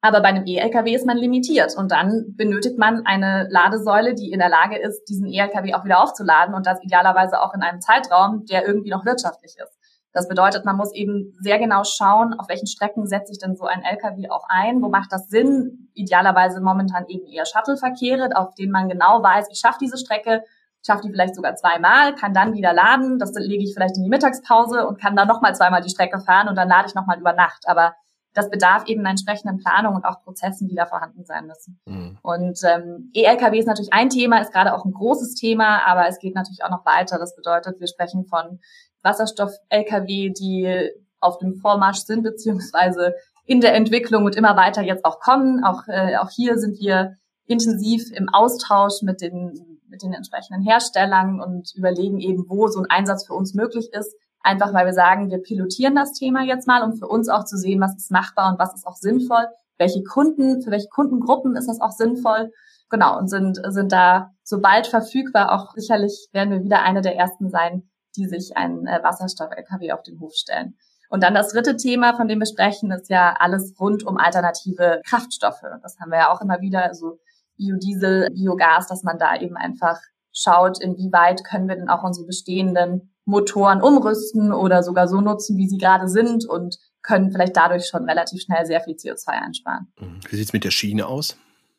Aber bei einem E-Lkw ist man limitiert und dann benötigt man eine Ladesäule, die in der Lage ist, diesen E-Lkw auch wieder aufzuladen und das idealerweise auch in einem Zeitraum, der irgendwie noch wirtschaftlich ist. Das bedeutet, man muss eben sehr genau schauen, auf welchen Strecken setze ich denn so ein LKW auch ein, wo macht das Sinn? Idealerweise momentan eben eher Shuttle-Verkehre, auf denen man genau weiß, ich schaffe diese Strecke, schaffe die vielleicht sogar zweimal, kann dann wieder laden, das lege ich vielleicht in die Mittagspause und kann dann nochmal zweimal die Strecke fahren und dann lade ich nochmal über Nacht. Aber das bedarf eben einer entsprechenden Planung und auch Prozessen, die da vorhanden sein müssen. Mhm. Und ähm, E-Lkw ist natürlich ein Thema, ist gerade auch ein großes Thema, aber es geht natürlich auch noch weiter. Das bedeutet, wir sprechen von Wasserstoff-Lkw, die auf dem Vormarsch sind, beziehungsweise in der Entwicklung und immer weiter jetzt auch kommen. Auch, äh, auch hier sind wir intensiv im Austausch mit den, mit den entsprechenden Herstellern und überlegen eben, wo so ein Einsatz für uns möglich ist. Einfach weil wir sagen, wir pilotieren das Thema jetzt mal, um für uns auch zu sehen, was ist machbar und was ist auch sinnvoll. Welche Kunden, für welche Kundengruppen ist das auch sinnvoll? Genau, und sind, sind da sobald verfügbar auch sicherlich werden wir wieder eine der ersten sein, die sich einen äh, Wasserstoff-LKW auf den Hof stellen. Und dann das dritte Thema, von dem wir sprechen, ist ja alles rund um alternative Kraftstoffe. Das haben wir ja auch immer wieder, also Biodiesel, Biogas, dass man da eben einfach schaut, inwieweit können wir denn auch unsere bestehenden Motoren umrüsten oder sogar so nutzen, wie sie gerade sind und können vielleicht dadurch schon relativ schnell sehr viel CO2 einsparen. Mhm. Wie sieht's mit der Schiene aus?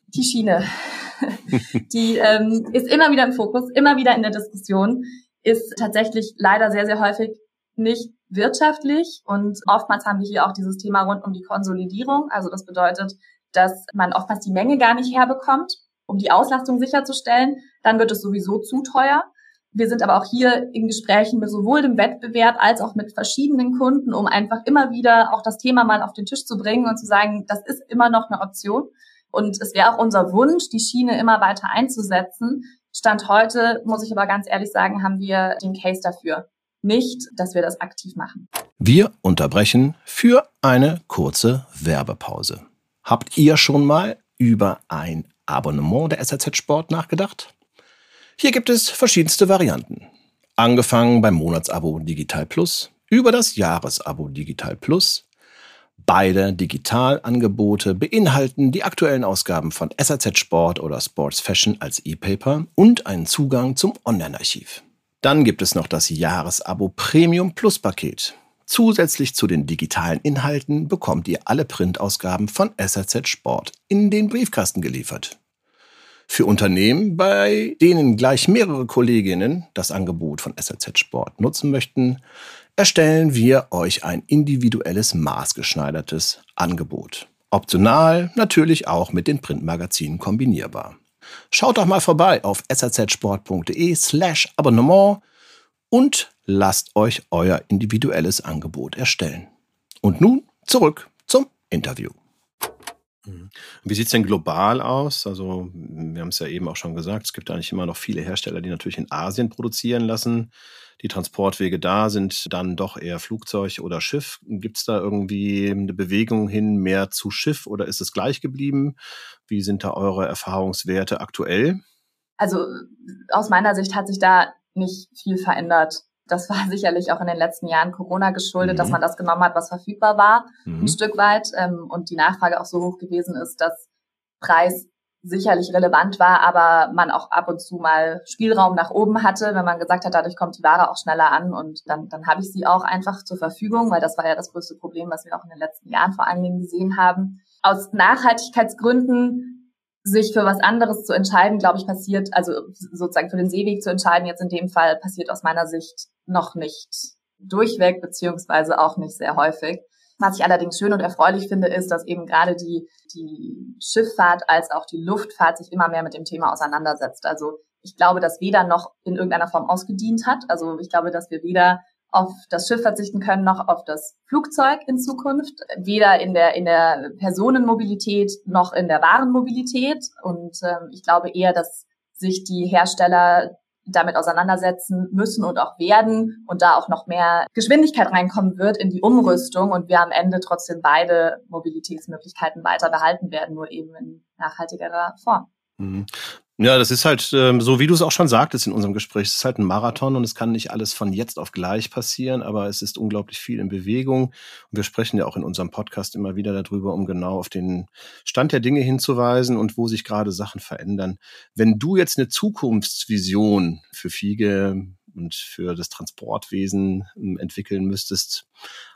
Die Schiene, die ähm, ist immer wieder im Fokus, immer wieder in der Diskussion, ist tatsächlich leider sehr, sehr häufig nicht wirtschaftlich und oftmals haben wir hier auch dieses Thema rund um die Konsolidierung. Also das bedeutet, dass man oftmals die Menge gar nicht herbekommt, um die Auslastung sicherzustellen. Dann wird es sowieso zu teuer. Wir sind aber auch hier in Gesprächen mit sowohl dem Wettbewerb als auch mit verschiedenen Kunden, um einfach immer wieder auch das Thema mal auf den Tisch zu bringen und zu sagen, das ist immer noch eine Option. Und es wäre auch unser Wunsch, die Schiene immer weiter einzusetzen. Stand heute, muss ich aber ganz ehrlich sagen, haben wir den Case dafür nicht, dass wir das aktiv machen. Wir unterbrechen für eine kurze Werbepause. Habt ihr schon mal über ein Abonnement der SRZ Sport nachgedacht? Hier gibt es verschiedenste Varianten. Angefangen beim Monatsabo Digital Plus, über das Jahresabo Digital Plus. Beide Digitalangebote beinhalten die aktuellen Ausgaben von SAZ Sport oder Sports Fashion als E-Paper und einen Zugang zum Online-Archiv. Dann gibt es noch das Jahresabo Premium Plus Paket. Zusätzlich zu den digitalen Inhalten bekommt ihr alle Printausgaben von SRZ Sport in den Briefkasten geliefert. Für Unternehmen, bei denen gleich mehrere Kolleginnen das Angebot von SRZ Sport nutzen möchten, erstellen wir euch ein individuelles maßgeschneidertes Angebot. Optional natürlich auch mit den Printmagazinen kombinierbar. Schaut doch mal vorbei auf srzsport.de slash Abonnement und lasst euch euer individuelles Angebot erstellen. Und nun zurück zum Interview. Mhm. Wie sieht es denn global aus? Also, wir haben es ja eben auch schon gesagt, es gibt eigentlich immer noch viele Hersteller, die natürlich in Asien produzieren lassen. Die Transportwege da sind dann doch eher Flugzeug oder Schiff. Gibt es da irgendwie eine Bewegung hin mehr zu Schiff oder ist es gleich geblieben? Wie sind da eure Erfahrungswerte aktuell? Also aus meiner Sicht hat sich da nicht viel verändert. Das war sicherlich auch in den letzten Jahren Corona geschuldet, mhm. dass man das genommen hat, was verfügbar war, mhm. ein Stück weit, ähm, und die Nachfrage auch so hoch gewesen ist, dass Preis sicherlich relevant war, aber man auch ab und zu mal Spielraum nach oben hatte, wenn man gesagt hat, dadurch kommt die Ware auch schneller an und dann, dann habe ich sie auch einfach zur Verfügung, weil das war ja das größte Problem, was wir auch in den letzten Jahren vor allen Dingen gesehen haben. Aus Nachhaltigkeitsgründen sich für was anderes zu entscheiden, glaube ich, passiert, also sozusagen für den Seeweg zu entscheiden, jetzt in dem Fall passiert aus meiner Sicht noch nicht durchweg, beziehungsweise auch nicht sehr häufig. Was ich allerdings schön und erfreulich finde, ist, dass eben gerade die, die Schifffahrt als auch die Luftfahrt sich immer mehr mit dem Thema auseinandersetzt. Also ich glaube, dass weder noch in irgendeiner Form ausgedient hat. Also ich glaube, dass wir weder auf das Schiff verzichten können, noch auf das Flugzeug in Zukunft, weder in der, in der Personenmobilität noch in der Warenmobilität. Und ähm, ich glaube eher, dass sich die Hersteller damit auseinandersetzen müssen und auch werden und da auch noch mehr Geschwindigkeit reinkommen wird in die Umrüstung und wir am Ende trotzdem beide Mobilitätsmöglichkeiten weiter behalten werden, nur eben in nachhaltigerer Form. Ja, das ist halt, ähm, so wie du es auch schon sagtest in unserem Gespräch, es ist halt ein Marathon und es kann nicht alles von jetzt auf gleich passieren, aber es ist unglaublich viel in Bewegung. Und wir sprechen ja auch in unserem Podcast immer wieder darüber, um genau auf den Stand der Dinge hinzuweisen und wo sich gerade Sachen verändern. Wenn du jetzt eine Zukunftsvision für Fiege und für das Transportwesen ähm, entwickeln müsstest,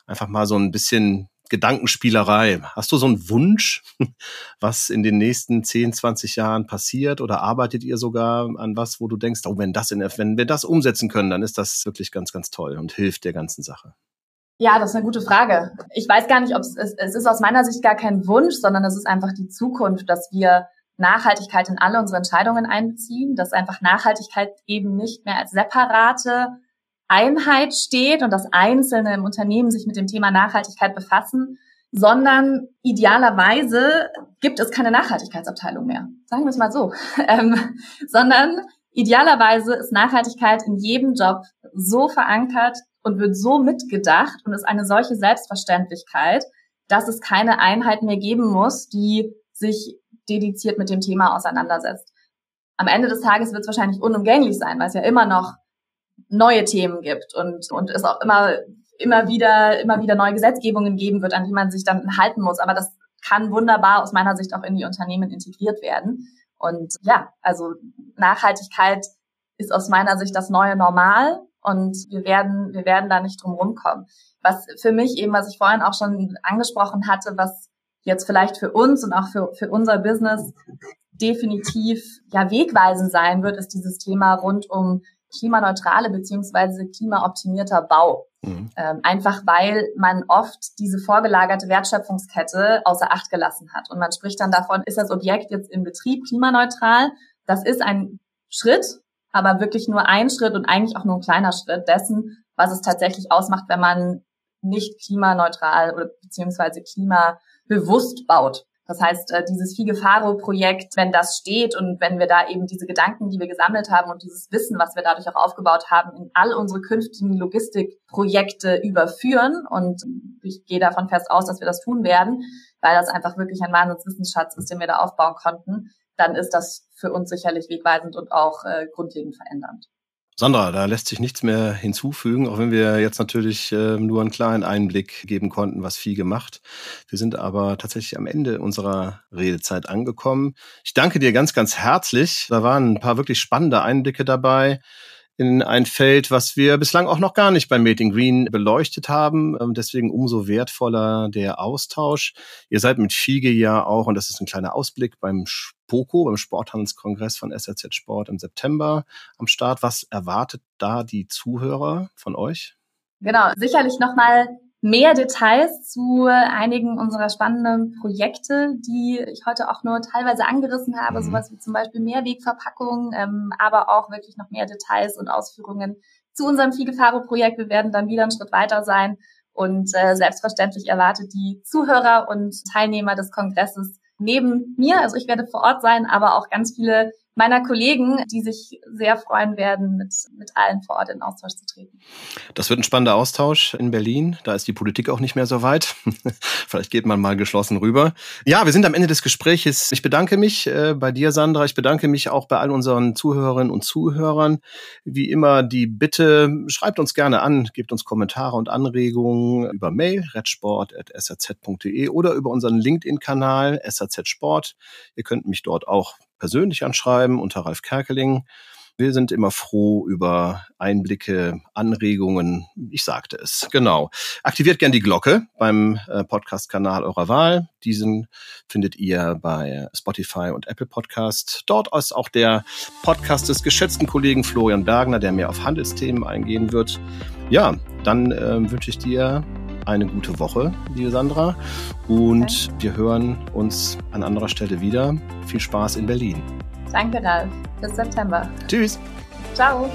einfach mal so ein bisschen Gedankenspielerei. Hast du so einen Wunsch, was in den nächsten 10, 20 Jahren passiert oder arbeitet ihr sogar an was, wo du denkst, oh, wenn das in, wenn wir das umsetzen können, dann ist das wirklich ganz, ganz toll und hilft der ganzen Sache? Ja, das ist eine gute Frage. Ich weiß gar nicht, ob es, es ist aus meiner Sicht gar kein Wunsch, sondern es ist einfach die Zukunft, dass wir Nachhaltigkeit in alle unsere Entscheidungen einbeziehen, dass einfach Nachhaltigkeit eben nicht mehr als separate Einheit steht und dass Einzelne im Unternehmen sich mit dem Thema Nachhaltigkeit befassen, sondern idealerweise gibt es keine Nachhaltigkeitsabteilung mehr. Sagen wir es mal so. Ähm, sondern idealerweise ist Nachhaltigkeit in jedem Job so verankert und wird so mitgedacht und ist eine solche Selbstverständlichkeit, dass es keine Einheit mehr geben muss, die sich dediziert mit dem Thema auseinandersetzt. Am Ende des Tages wird es wahrscheinlich unumgänglich sein, weil es ja immer noch neue Themen gibt und, und es auch immer, immer wieder, immer wieder neue Gesetzgebungen geben wird, an die man sich dann halten muss. Aber das kann wunderbar aus meiner Sicht auch in die Unternehmen integriert werden. Und ja, also Nachhaltigkeit ist aus meiner Sicht das neue Normal und wir werden, wir werden da nicht drum rumkommen. Was für mich eben, was ich vorhin auch schon angesprochen hatte, was jetzt vielleicht für uns und auch für, für unser Business definitiv ja wegweisend sein wird, ist dieses Thema rund um klimaneutrale beziehungsweise klimaoptimierter Bau. Mhm. Ähm, einfach weil man oft diese vorgelagerte Wertschöpfungskette außer Acht gelassen hat. Und man spricht dann davon, ist das Objekt jetzt im Betrieb klimaneutral? Das ist ein Schritt, aber wirklich nur ein Schritt und eigentlich auch nur ein kleiner Schritt dessen, was es tatsächlich ausmacht, wenn man nicht klimaneutral oder beziehungsweise klimabewusst baut. Das heißt, äh, dieses Figefaro-Projekt, wenn das steht und wenn wir da eben diese Gedanken, die wir gesammelt haben und dieses Wissen, was wir dadurch auch aufgebaut haben, in all unsere künftigen Logistikprojekte überführen und ich gehe davon fest aus, dass wir das tun werden, weil das einfach wirklich ein Wahnsinnswissensschatz ist, den wir da aufbauen konnten, dann ist das für uns sicherlich wegweisend und auch äh, grundlegend verändernd. Sandra, da lässt sich nichts mehr hinzufügen, auch wenn wir jetzt natürlich äh, nur einen kleinen Einblick geben konnten, was viel gemacht. Wir sind aber tatsächlich am Ende unserer Redezeit angekommen. Ich danke dir ganz, ganz herzlich. Da waren ein paar wirklich spannende Einblicke dabei in ein Feld, was wir bislang auch noch gar nicht beim Made in Green beleuchtet haben. Ähm, deswegen umso wertvoller der Austausch. Ihr seid mit Fiege ja auch, und das ist ein kleiner Ausblick, beim POCO, beim Sporthandelskongress von SRZ Sport im September am Start. Was erwartet da die Zuhörer von euch? Genau, sicherlich nochmal mehr Details zu einigen unserer spannenden Projekte, die ich heute auch nur teilweise angerissen habe, mhm. sowas wie zum Beispiel Mehrwegverpackungen, ähm, aber auch wirklich noch mehr Details und Ausführungen zu unserem Figefaro-Projekt. Wir werden dann wieder einen Schritt weiter sein und äh, selbstverständlich erwartet die Zuhörer und Teilnehmer des Kongresses neben mir, also ich werde vor Ort sein, aber auch ganz viele meiner Kollegen, die sich sehr freuen werden, mit, mit allen vor Ort in Austausch zu treten. Das wird ein spannender Austausch in Berlin. Da ist die Politik auch nicht mehr so weit. Vielleicht geht man mal geschlossen rüber. Ja, wir sind am Ende des Gesprächs. Ich bedanke mich äh, bei dir, Sandra. Ich bedanke mich auch bei all unseren Zuhörerinnen und Zuhörern. Wie immer die Bitte, schreibt uns gerne an, gebt uns Kommentare und Anregungen über Mail, redsport.saz.de oder über unseren LinkedIn-Kanal SAZ Sport. Ihr könnt mich dort auch persönlich anschreiben unter Ralf Kerkeling. Wir sind immer froh über Einblicke, Anregungen. Ich sagte es. Genau. Aktiviert gern die Glocke beim äh, Podcast-Kanal eurer Wahl. Diesen findet ihr bei Spotify und Apple Podcast. Dort ist auch der Podcast des geschätzten Kollegen Florian Bergner, der mehr auf Handelsthemen eingehen wird. Ja, dann äh, wünsche ich dir eine gute Woche, liebe Sandra. Und okay. wir hören uns an anderer Stelle wieder. Viel Spaß in Berlin. Danke, Ralf. Bis September. Tschüss. Ciao.